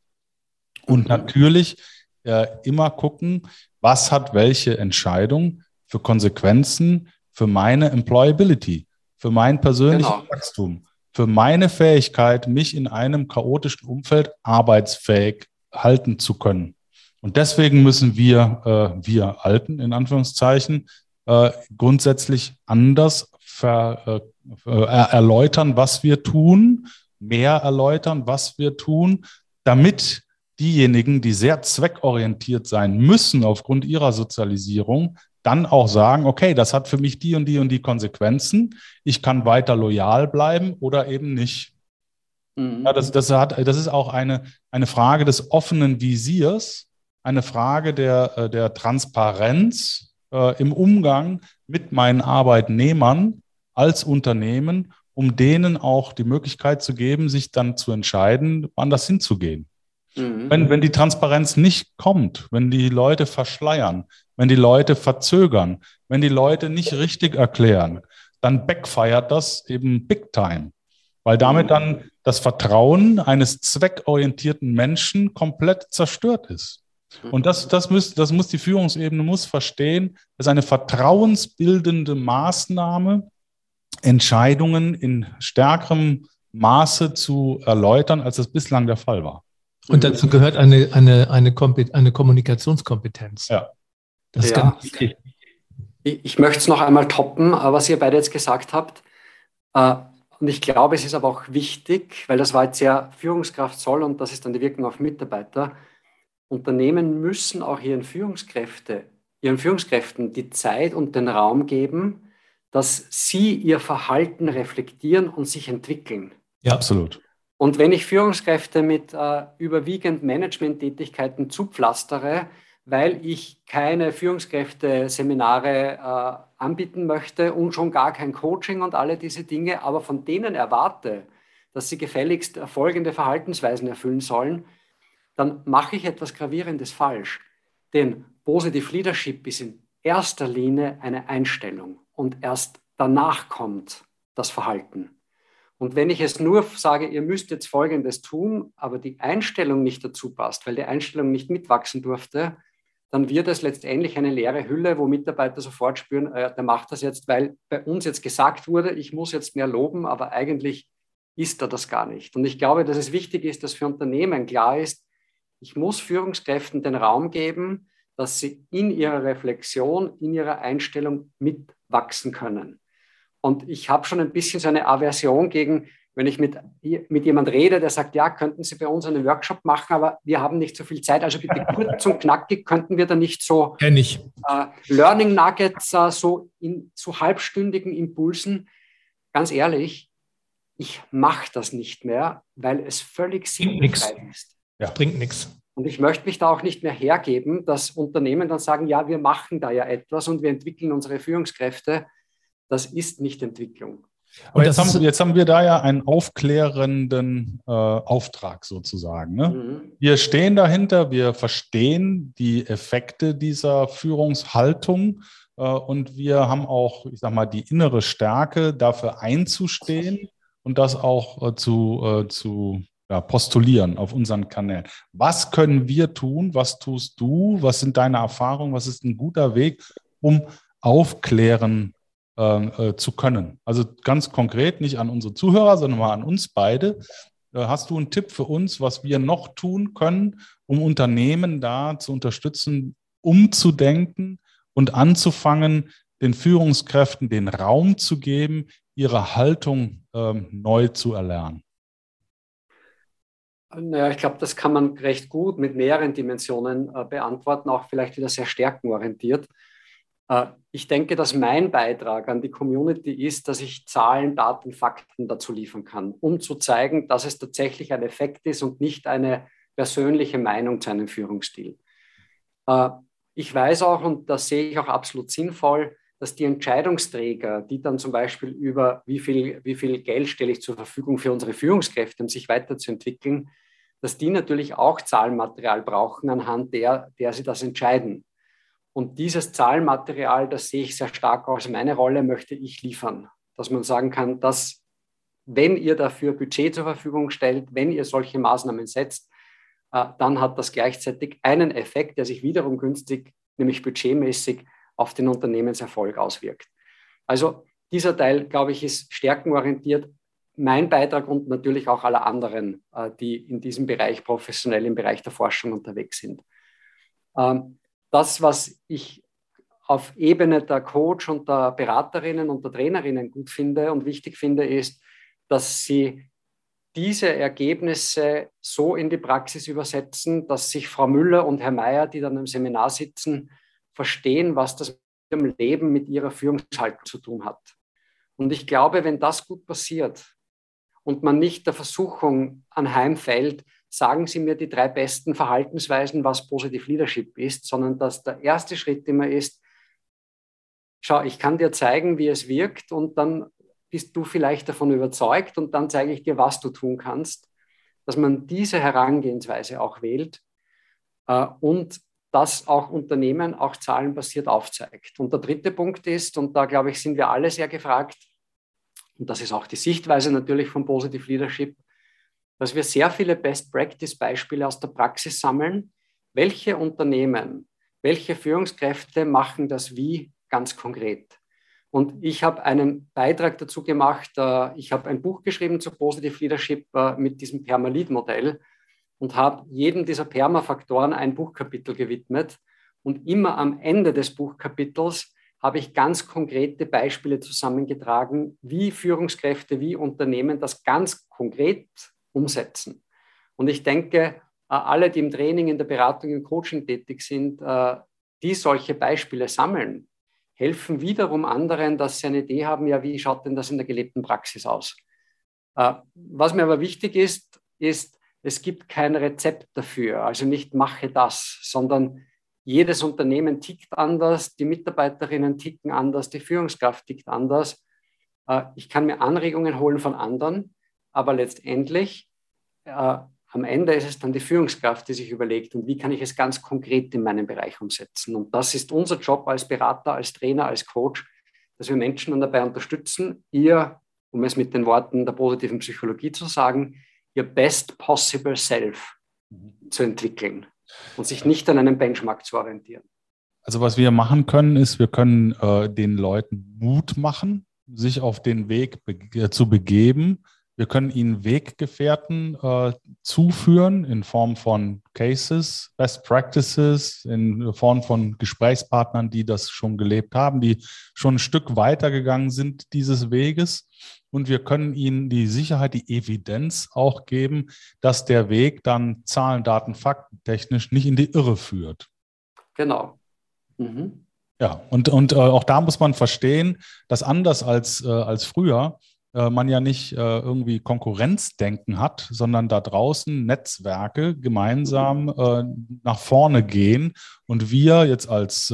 und mhm. natürlich äh, immer gucken, was hat welche Entscheidung für Konsequenzen für meine Employability, für mein persönliches genau. Wachstum, für meine Fähigkeit, mich in einem chaotischen Umfeld arbeitsfähig halten zu können. Und deswegen müssen wir, äh, wir Alten in Anführungszeichen, äh, grundsätzlich anders ver, äh, äh erläutern, was wir tun, mehr erläutern, was wir tun, damit diejenigen, die sehr zweckorientiert sein müssen aufgrund ihrer Sozialisierung, dann auch sagen, okay, das hat für mich die und die und die Konsequenzen. Ich kann weiter loyal bleiben oder eben nicht. Mhm. Ja, das, das, hat, das ist auch eine, eine Frage des offenen Visiers, eine Frage der, äh, der Transparenz äh, im Umgang mit meinen Arbeitnehmern als Unternehmen, um denen auch die Möglichkeit zu geben, sich dann zu entscheiden, wann das hinzugehen. Mhm. Wenn, wenn die Transparenz nicht kommt, wenn die Leute verschleiern, wenn die Leute verzögern, wenn die Leute nicht richtig erklären, dann backfeiert das eben big time, weil damit dann das Vertrauen eines zweckorientierten Menschen komplett zerstört ist. Und das, das, muss, das muss die Führungsebene muss verstehen, das ist eine vertrauensbildende Maßnahme, Entscheidungen in stärkerem Maße zu erläutern, als das bislang der Fall war. Und dazu gehört eine, eine, eine, eine Kommunikationskompetenz. Ja. Das ist ja. ganz wichtig. Ich, ich möchte es noch einmal toppen, äh, was ihr beide jetzt gesagt habt. Äh, und ich glaube, es ist aber auch wichtig, weil das war jetzt ja Führungskraft soll und das ist dann die Wirkung auf Mitarbeiter. Unternehmen müssen auch ihren, Führungskräfte, ihren Führungskräften die Zeit und den Raum geben, dass sie ihr Verhalten reflektieren und sich entwickeln. Ja, absolut. Und wenn ich Führungskräfte mit äh, überwiegend Management-Tätigkeiten zupflastere, weil ich keine Führungskräfte-Seminare äh, anbieten möchte und schon gar kein Coaching und alle diese Dinge, aber von denen erwarte, dass sie gefälligst folgende Verhaltensweisen erfüllen sollen, dann mache ich etwas Gravierendes falsch. Denn Positive Leadership ist in erster Linie eine Einstellung und erst danach kommt das Verhalten. Und wenn ich es nur sage, ihr müsst jetzt Folgendes tun, aber die Einstellung nicht dazu passt, weil die Einstellung nicht mitwachsen durfte, dann wird es letztendlich eine leere Hülle, wo Mitarbeiter sofort spüren, äh, der macht das jetzt, weil bei uns jetzt gesagt wurde, ich muss jetzt mehr loben, aber eigentlich ist er das gar nicht. Und ich glaube, dass es wichtig ist, dass für Unternehmen klar ist, ich muss Führungskräften den Raum geben, dass sie in ihrer Reflexion, in ihrer Einstellung mitwachsen können. Und ich habe schon ein bisschen so eine Aversion gegen, wenn ich mit, mit jemand rede, der sagt, ja, könnten Sie bei uns einen Workshop machen, aber wir haben nicht so viel Zeit. Also bitte kurz und knackig könnten wir da nicht so äh, Learning Nuggets äh, so in so halbstündigen Impulsen. Ganz ehrlich, ich mache das nicht mehr, weil es völlig sinnfrei ist. Ja, bringt nichts. Und ich möchte mich da auch nicht mehr hergeben, dass Unternehmen dann sagen, ja, wir machen da ja etwas und wir entwickeln unsere Führungskräfte das ist nicht Entwicklung. Aber jetzt haben, jetzt haben, wir da ja einen aufklärenden äh, Auftrag sozusagen. Ne? Mhm. Wir stehen dahinter, wir verstehen die Effekte dieser Führungshaltung äh, und wir haben auch, ich sag mal, die innere Stärke, dafür einzustehen und das auch äh, zu, äh, zu ja, postulieren auf unseren Kanälen. Was können wir tun? Was tust du? Was sind deine Erfahrungen? Was ist ein guter Weg, um aufklären äh, zu können. Also ganz konkret, nicht an unsere Zuhörer, sondern mal an uns beide. Äh, hast du einen Tipp für uns, was wir noch tun können, um Unternehmen da zu unterstützen, umzudenken und anzufangen, den Führungskräften den Raum zu geben, ihre Haltung ähm, neu zu erlernen? Naja, ich glaube, das kann man recht gut mit mehreren Dimensionen äh, beantworten, auch vielleicht wieder sehr stärkenorientiert. Äh, ich denke, dass mein Beitrag an die Community ist, dass ich Zahlen, Daten, Fakten dazu liefern kann, um zu zeigen, dass es tatsächlich ein Effekt ist und nicht eine persönliche Meinung zu einem Führungsstil. Äh, ich weiß auch, und das sehe ich auch absolut sinnvoll, dass die Entscheidungsträger, die dann zum Beispiel über wie viel, wie viel Geld stelle ich zur Verfügung für unsere Führungskräfte, um sich weiterzuentwickeln, dass die natürlich auch Zahlenmaterial brauchen, anhand der, der sie das entscheiden. Und dieses Zahlenmaterial, das sehe ich sehr stark als meine Rolle, möchte ich liefern. Dass man sagen kann, dass wenn ihr dafür Budget zur Verfügung stellt, wenn ihr solche Maßnahmen setzt, äh, dann hat das gleichzeitig einen Effekt, der sich wiederum günstig, nämlich budgetmäßig, auf den Unternehmenserfolg auswirkt. Also dieser Teil, glaube ich, ist stärkenorientiert. Mein Beitrag und natürlich auch aller anderen, äh, die in diesem Bereich professionell im Bereich der Forschung unterwegs sind. Ähm, das, was ich auf Ebene der Coach und der Beraterinnen und der Trainerinnen gut finde und wichtig finde, ist, dass sie diese Ergebnisse so in die Praxis übersetzen, dass sich Frau Müller und Herr Mayer, die dann im Seminar sitzen, verstehen, was das mit ihrem Leben, mit ihrer Führungshaltung zu tun hat. Und ich glaube, wenn das gut passiert und man nicht der Versuchung anheimfällt, sagen Sie mir die drei besten Verhaltensweisen, was Positive Leadership ist, sondern dass der erste Schritt immer ist, schau, ich kann dir zeigen, wie es wirkt und dann bist du vielleicht davon überzeugt und dann zeige ich dir, was du tun kannst, dass man diese Herangehensweise auch wählt äh, und das auch Unternehmen auch zahlenbasiert aufzeigt. Und der dritte Punkt ist, und da glaube ich, sind wir alle sehr gefragt, und das ist auch die Sichtweise natürlich von Positive Leadership, dass wir sehr viele Best-Practice-Beispiele aus der Praxis sammeln. Welche Unternehmen, welche Führungskräfte machen das wie ganz konkret? Und ich habe einen Beitrag dazu gemacht. Äh, ich habe ein Buch geschrieben zu Positive Leadership äh, mit diesem Perma-Lead-Modell und habe jedem dieser Perma-Faktoren ein Buchkapitel gewidmet. Und immer am Ende des Buchkapitels habe ich ganz konkrete Beispiele zusammengetragen, wie Führungskräfte, wie Unternehmen das ganz konkret umsetzen. Und ich denke, äh, alle, die im Training, in der Beratung, im Coaching tätig sind, die solche Beispiele sammeln, helfen wiederum anderen, dass sie eine Idee haben, ja, wie schaut denn das in der gelebten Praxis aus? Äh, was mir aber wichtig ist, ist, es gibt kein Rezept dafür, also nicht mache das, sondern jedes Unternehmen tickt anders, die Mitarbeiterinnen ticken anders, die Führungskraft tickt anders. Äh, ich kann mir Anregungen holen von anderen, aber letztendlich äh, am Ende ist es dann die Führungskraft, die sich überlegt, und wie kann ich es ganz konkret in meinem Bereich umsetzen. Und das ist unser Job als Berater, als Trainer, als Coach, dass wir Menschen dann dabei unterstützen, ihr, um es mit den Worten der positiven Psychologie zu sagen, ihr best possible self mhm. zu entwickeln und sich nicht an einem Benchmark zu orientieren. Also was wir machen können, ist, wir können äh, den Leuten Mut machen, sich auf den Weg be äh, zu begeben, wir können ihnen Weggefährten äh, zuführen in Form von Cases, Best Practices, in Form von Gesprächspartnern, die das schon gelebt haben, die schon ein Stück weiter gegangen sind dieses Weges. Und wir können ihnen die Sicherheit, die Evidenz auch geben, dass der Weg dann Zahlen, Daten, Fakten technisch nicht in die Irre führt. Genau. Mhm. Ja, und, und äh, auch da muss man verstehen, dass anders als, äh, als früher, äh, man ja nicht äh, irgendwie Konkurrenzdenken hat, sondern da draußen Netzwerke gemeinsam äh, nach vorne gehen und wir jetzt als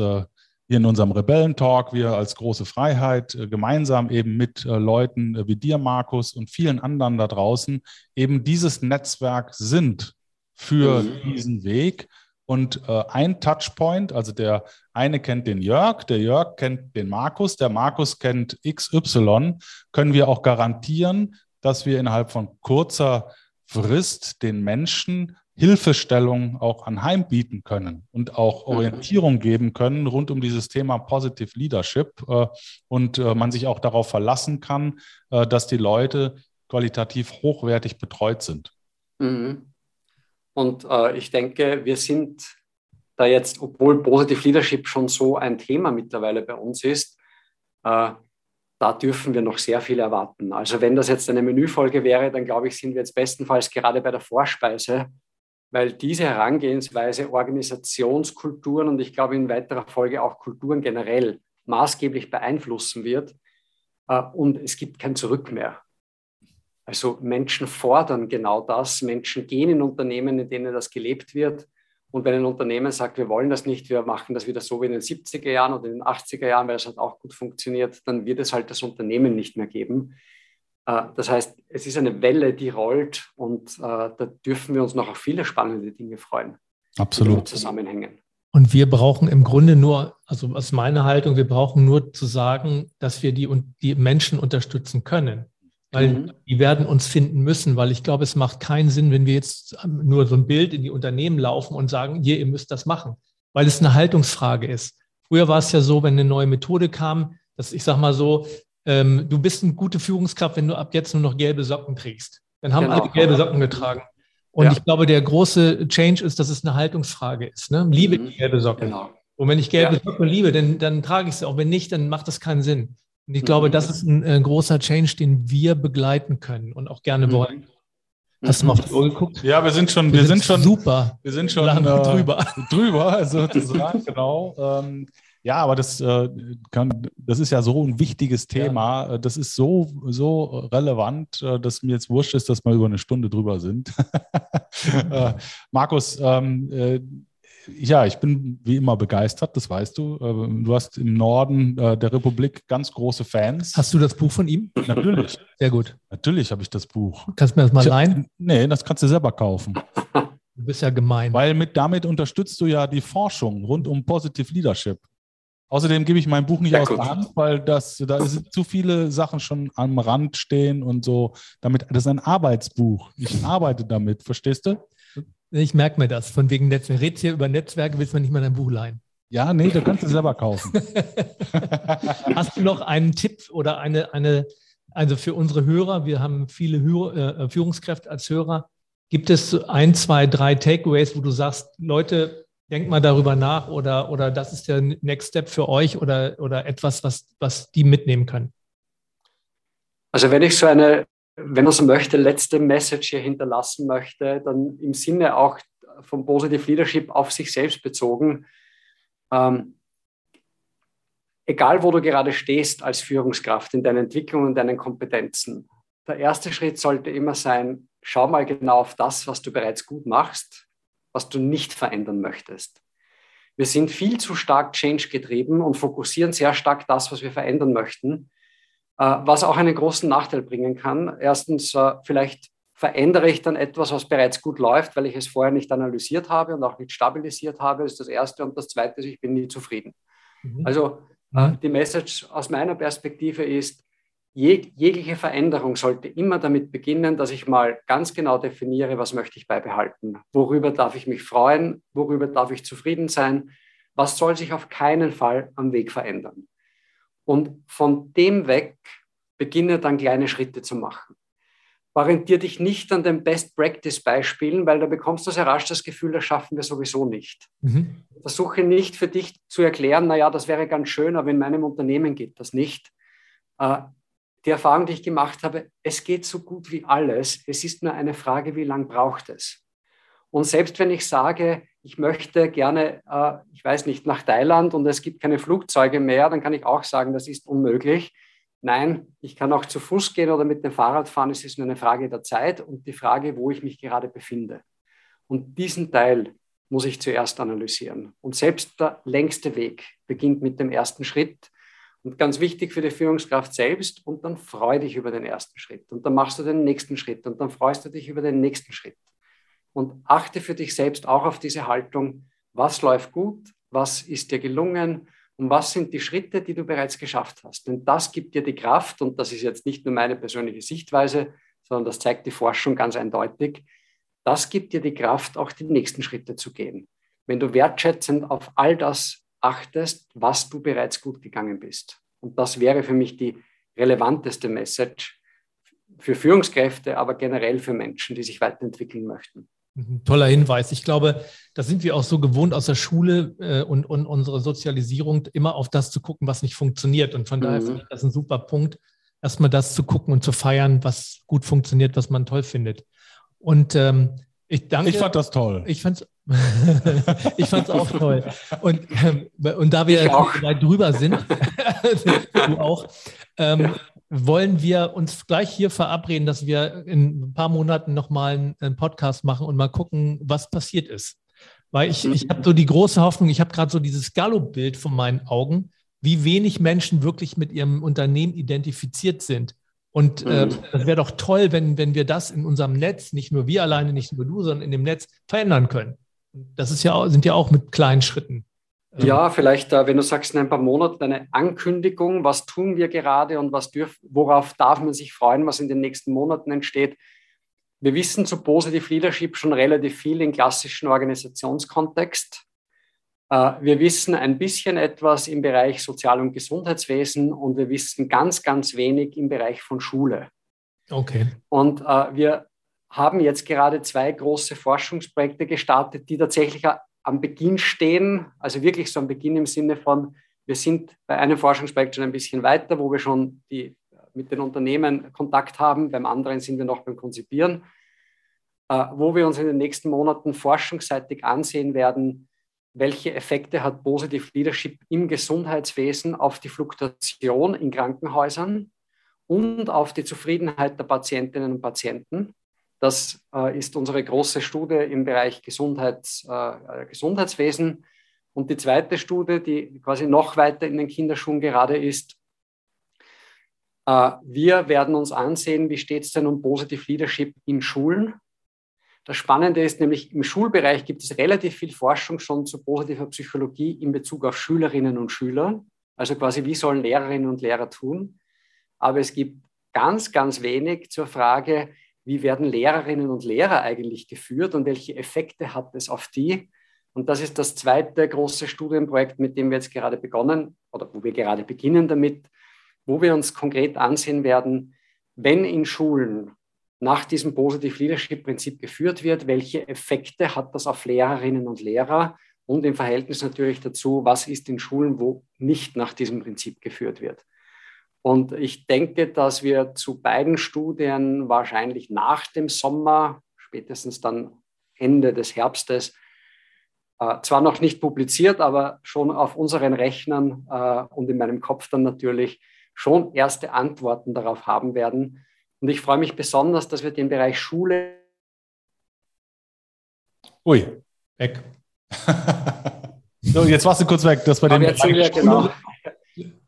hier in unserem Rebellentalk, wir als große Freiheit gemeinsam eben mit Leuten wie dir, Markus, und vielen anderen da draußen eben dieses Netzwerk sind für mhm. diesen Weg und äh, ein Touchpoint, also der eine kennt den Jörg, der Jörg kennt den Markus, der Markus kennt XY, können wir auch garantieren, dass wir innerhalb von kurzer Frist den Menschen Hilfestellung auch anheimbieten können und auch mhm. Orientierung geben können rund um dieses Thema Positive Leadership äh, und äh, man sich auch darauf verlassen kann, äh, dass die Leute qualitativ hochwertig betreut sind. Mhm. Und äh, ich denke, wir sind da jetzt, obwohl Positive Leadership schon so ein Thema mittlerweile bei uns ist, äh, da dürfen wir noch sehr viel erwarten. Also wenn das jetzt eine Menüfolge wäre, dann glaube ich, sind wir jetzt bestenfalls gerade bei der Vorspeise, weil diese Herangehensweise Organisationskulturen und ich glaube in weiterer Folge auch Kulturen generell maßgeblich beeinflussen wird. Äh, und es gibt kein Zurück mehr. Also Menschen fordern genau das. Menschen gehen in Unternehmen, in denen das gelebt wird. Und wenn ein Unternehmen sagt, wir wollen das nicht, wir machen das wieder so wie in den 70er Jahren oder in den 80er Jahren, weil es hat auch gut funktioniert, dann wird es halt das Unternehmen nicht mehr geben. Äh, das heißt, es ist eine Welle, die rollt und äh, da dürfen wir uns noch auf viele spannende Dinge freuen. Absolut. Zusammenhängen. Und wir brauchen im Grunde nur, also aus meiner Haltung, wir brauchen nur zu sagen, dass wir die, die Menschen unterstützen können weil mhm. die werden uns finden müssen, weil ich glaube, es macht keinen Sinn, wenn wir jetzt nur so ein Bild in die Unternehmen laufen und sagen, hier, ihr müsst das machen, weil es eine Haltungsfrage ist. Früher war es ja so, wenn eine neue Methode kam, dass ich sag mal so, ähm, du bist eine gute Führungskraft, wenn du ab jetzt nur noch gelbe Socken trägst. Dann haben genau. alle gelbe Socken getragen. Und ja. ich glaube, der große Change ist, dass es eine Haltungsfrage ist. Ne? Liebe mhm. die gelbe Socke. Genau. Und wenn ich gelbe ja. Socke liebe, dann, dann trage ich sie. Auch wenn nicht, dann macht das keinen Sinn. Und ich mhm. glaube, das ist ein, ein, großer Change, den wir begleiten können und auch gerne mhm. wollen. Hast du mal auf die Uhr geguckt? Ja, wir sind schon, wir, wir sind, sind, schon super. Wir sind schon äh, drüber. Drüber, sozusagen, genau. Ähm, ja, aber das, äh, kann, das ist ja so ein wichtiges Thema. Ja. Das ist so, so relevant, äh, dass mir jetzt wurscht ist, dass wir über eine Stunde drüber sind. äh, Markus, ähm, äh, ja, ich bin wie immer begeistert, das weißt du. Äh, du hast im Norden äh, der Republik ganz große Fans. Hast du das Buch von ihm? Natürlich. Sehr gut. Natürlich habe ich das Buch. Kannst du mir das mal leihen? Nee, das kannst du selber kaufen. Du bist ja gemein. Weil mit, damit unterstützt du ja die Forschung rund um Positive Leadership. Außerdem gebe ich mein Buch nicht ja, aus der Hand, weil das, da ist zu viele Sachen schon am Rand stehen und so. Damit, das ist ein Arbeitsbuch. Ich arbeite damit, verstehst du? Ich merke mir das. Von wegen Netzwerk. Redst hier über Netzwerke, willst du mir nicht mal dein Buch leihen. Ja, nee, du kannst es selber kaufen. Hast du noch einen Tipp oder eine, eine, also für unsere Hörer, wir haben viele Hör, äh, Führungskräfte als Hörer, gibt es ein, zwei, drei Takeaways, wo du sagst, Leute, denkt mal darüber nach oder, oder das ist der Next Step für euch oder, oder etwas, was, was die mitnehmen können? Also wenn ich so eine wenn man so möchte, letzte Message hier hinterlassen möchte, dann im Sinne auch von Positive Leadership auf sich selbst bezogen. Ähm, egal, wo du gerade stehst als Führungskraft in deiner Entwicklung und deinen Kompetenzen, der erste Schritt sollte immer sein, schau mal genau auf das, was du bereits gut machst, was du nicht verändern möchtest. Wir sind viel zu stark change getrieben und fokussieren sehr stark das, was wir verändern möchten was auch einen großen Nachteil bringen kann. Erstens, äh, vielleicht verändere ich dann etwas, was bereits gut läuft, weil ich es vorher nicht analysiert habe und auch nicht stabilisiert habe, das ist das Erste. Und das Zweite ist, ich bin nie zufrieden. Mhm. Also äh, mhm. die Message aus meiner Perspektive ist, jeg jegliche Veränderung sollte immer damit beginnen, dass ich mal ganz genau definiere, was möchte ich beibehalten, worüber darf ich mich freuen, worüber darf ich zufrieden sein, was soll sich auf keinen Fall am Weg verändern. Und von dem weg beginne dann kleine Schritte zu machen. Orientiere dich nicht an den Best-Practice-Beispielen, weil da bekommst du sehr rasch das Gefühl, das schaffen wir sowieso nicht. Mhm. Versuche nicht für dich zu erklären, naja, das wäre ganz schön, aber in meinem Unternehmen geht das nicht. Äh, die Erfahrung, die ich gemacht habe, es geht so gut wie alles. Es ist nur eine Frage, wie lange braucht es. Und selbst wenn ich sage, ich möchte gerne, äh, ich weiß nicht, nach Thailand und es gibt keine Flugzeuge mehr, dann kann ich auch sagen, das ist unmöglich. Nein, ich kann auch zu Fuß gehen oder mit dem Fahrrad fahren. Es ist nur eine Frage der Zeit und die Frage, wo ich mich gerade befinde. Und diesen Teil muss ich zuerst analysieren. Und selbst der längste Weg beginnt mit dem ersten Schritt. Und ganz wichtig für die Führungskraft selbst. Und dann freu dich über den ersten Schritt. Und dann machst du den nächsten Schritt. Und dann freust du dich über den nächsten Schritt und achte für dich selbst auch auf diese Haltung, was läuft gut, was ist dir gelungen und was sind die Schritte, die du bereits geschafft hast. Denn das gibt dir die Kraft und das ist jetzt nicht nur meine persönliche Sichtweise, sondern das zeigt die Forschung ganz eindeutig. Das gibt dir die Kraft, auch die nächsten Schritte zu gehen. Wenn du wertschätzend auf all das achtest, was du bereits gut gegangen bist. Und das wäre für mich die relevanteste Message für Führungskräfte, aber generell für Menschen, die sich weiterentwickeln möchten. Mhm, toller Hinweis. Ich glaube, da sind wir auch so gewohnt aus der Schule äh, und, und unsere Sozialisierung, immer auf das zu gucken, was nicht funktioniert. Und von mhm. daher finde ich das ein super Punkt, erstmal das zu gucken und zu feiern, was gut funktioniert, was man toll findet. Und ähm, ich danke. Ich fand das toll. Ich fand es ich fand's auch toll. Und, ähm, und da wir weit drüber sind, du auch, ähm, wollen wir uns gleich hier verabreden, dass wir in ein paar Monaten nochmal einen Podcast machen und mal gucken, was passiert ist. Weil ich, ich habe so die große Hoffnung, ich habe gerade so dieses Gallup-Bild von meinen Augen, wie wenig Menschen wirklich mit ihrem Unternehmen identifiziert sind. Und äh, mhm. das wäre doch toll, wenn, wenn wir das in unserem Netz, nicht nur wir alleine, nicht nur du, sondern in dem Netz verändern können. Das ist ja, sind ja auch mit kleinen Schritten ja, vielleicht, äh, wenn du sagst, in ein paar Monaten eine Ankündigung, was tun wir gerade und was dürf, worauf darf man sich freuen, was in den nächsten Monaten entsteht. Wir wissen zu Positive Leadership schon relativ viel im klassischen Organisationskontext. Äh, wir wissen ein bisschen etwas im Bereich Sozial- und Gesundheitswesen und wir wissen ganz, ganz wenig im Bereich von Schule. Okay. Und äh, wir haben jetzt gerade zwei große Forschungsprojekte gestartet, die tatsächlich am Beginn stehen, also wirklich so am Beginn im Sinne von, wir sind bei einem Forschungsprojekt schon ein bisschen weiter, wo wir schon die, mit den Unternehmen Kontakt haben, beim anderen sind wir noch beim Konzipieren, äh, wo wir uns in den nächsten Monaten forschungsseitig ansehen werden, welche Effekte hat Positive Leadership im Gesundheitswesen auf die Fluktuation in Krankenhäusern und auf die Zufriedenheit der Patientinnen und Patienten. Das äh, ist unsere große Studie im Bereich Gesundheits, äh, Gesundheitswesen. Und die zweite Studie, die quasi noch weiter in den Kinderschuhen gerade ist, äh, wir werden uns ansehen, wie steht es denn um Positive Leadership in Schulen. Das Spannende ist nämlich, im Schulbereich gibt es relativ viel Forschung schon zu positiver Psychologie in Bezug auf Schülerinnen und Schüler. Also quasi, wie sollen Lehrerinnen und Lehrer tun? Aber es gibt ganz, ganz wenig zur Frage, wie werden Lehrerinnen und Lehrer eigentlich geführt und welche Effekte hat es auf die? Und das ist das zweite große Studienprojekt, mit dem wir jetzt gerade begonnen oder wo wir gerade beginnen damit, wo wir uns konkret ansehen werden, wenn in Schulen nach diesem Positive Leadership Prinzip geführt wird, welche Effekte hat das auf Lehrerinnen und Lehrer und im Verhältnis natürlich dazu, was ist in Schulen, wo nicht nach diesem Prinzip geführt wird. Und ich denke, dass wir zu beiden Studien wahrscheinlich nach dem Sommer, spätestens dann Ende des Herbstes, äh, zwar noch nicht publiziert, aber schon auf unseren Rechnern äh, und in meinem Kopf dann natürlich schon erste Antworten darauf haben werden. Und ich freue mich besonders, dass wir den Bereich Schule. Ui, weg. so, jetzt warst du kurz weg. Das war den Bereich wir, genau.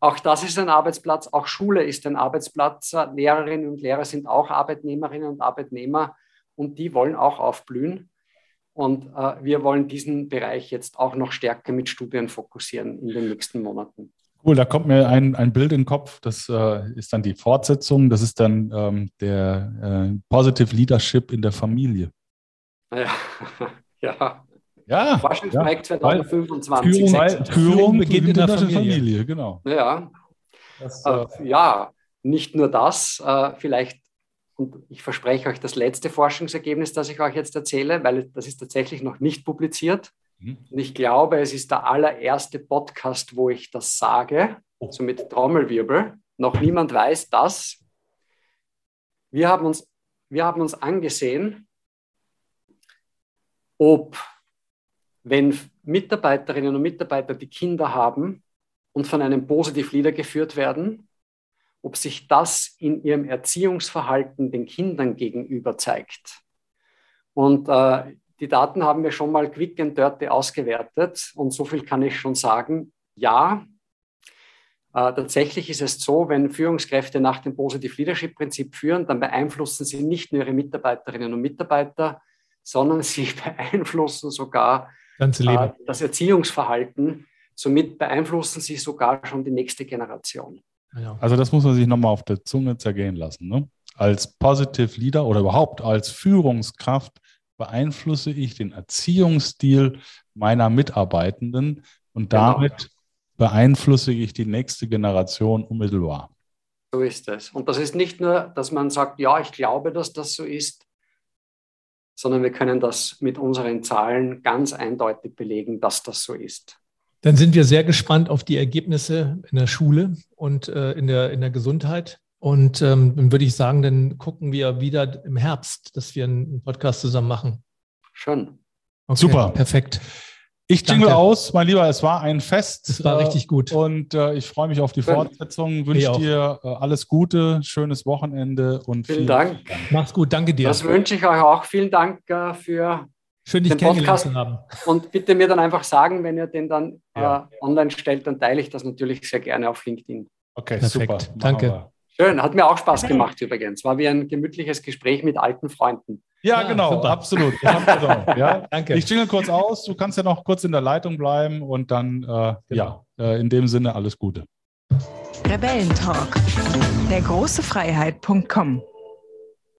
Auch das ist ein Arbeitsplatz, auch Schule ist ein Arbeitsplatz. Lehrerinnen und Lehrer sind auch Arbeitnehmerinnen und Arbeitnehmer und die wollen auch aufblühen. Und äh, wir wollen diesen Bereich jetzt auch noch stärker mit Studien fokussieren in den nächsten Monaten. Cool, da kommt mir ein, ein Bild in den Kopf. Das äh, ist dann die Fortsetzung. Das ist dann ähm, der äh, Positive Leadership in der Familie. Ja, ja. Ja. Forschungsprojekt ja, 2025. Führung, Führung, Führung beginnt in der Familie. Familie genau. Ja. Das, äh, ja, nicht nur das, äh, vielleicht, und ich verspreche euch das letzte Forschungsergebnis, das ich euch jetzt erzähle, weil das ist tatsächlich noch nicht publiziert. Mhm. Und ich glaube, es ist der allererste Podcast, wo ich das sage, oh. so mit Trommelwirbel. Noch niemand weiß das. Wir haben uns, wir haben uns angesehen, ob wenn Mitarbeiterinnen und Mitarbeiter, die Kinder haben und von einem Positive Leader geführt werden, ob sich das in ihrem Erziehungsverhalten den Kindern gegenüber zeigt. Und äh, die Daten haben wir schon mal quick and dirty ausgewertet und so viel kann ich schon sagen. Ja, äh, tatsächlich ist es so, wenn Führungskräfte nach dem Positive Leadership Prinzip führen, dann beeinflussen sie nicht nur ihre Mitarbeiterinnen und Mitarbeiter, sondern sie beeinflussen sogar Ganze Leben. Äh, das Erziehungsverhalten. Somit beeinflussen sie sogar schon die nächste Generation. Also das muss man sich nochmal auf der Zunge zergehen lassen. Ne? Als Positive Leader oder überhaupt als Führungskraft beeinflusse ich den Erziehungsstil meiner Mitarbeitenden und genau. damit genau. beeinflusse ich die nächste Generation unmittelbar. So ist es. Und das ist nicht nur, dass man sagt, ja, ich glaube, dass das so ist, sondern wir können das mit unseren Zahlen ganz eindeutig belegen, dass das so ist. Dann sind wir sehr gespannt auf die Ergebnisse in der Schule und äh, in, der, in der Gesundheit. Und ähm, dann würde ich sagen, dann gucken wir wieder im Herbst, dass wir einen Podcast zusammen machen. Schon. Okay, Super. Perfekt. Ich jingle Danke. aus, mein Lieber, es war ein Fest. Es war äh, richtig gut. Und äh, ich freue mich auf die Fortsetzung. Wünsche dir äh, alles Gute, schönes Wochenende und vielen, vielen Dank. Dank. Mach's gut, danke dir. Das wünsche ich euch auch. Vielen Dank äh, für Schön, dich den Podcast. Haben. Und bitte mir dann einfach sagen, wenn ihr den dann äh, ja. online stellt, dann teile ich das natürlich sehr gerne auf LinkedIn. Okay, Perfekt. super. Danke. Schön, hat mir auch Spaß gemacht übrigens. War wie ein gemütliches Gespräch mit alten Freunden. Ja, ja genau, super. absolut. ja, danke. Ich jingle kurz aus, du kannst ja noch kurz in der Leitung bleiben und dann, äh, genau. ja, äh, in dem Sinne alles Gute. Rebellentalk, der große Freiheit.com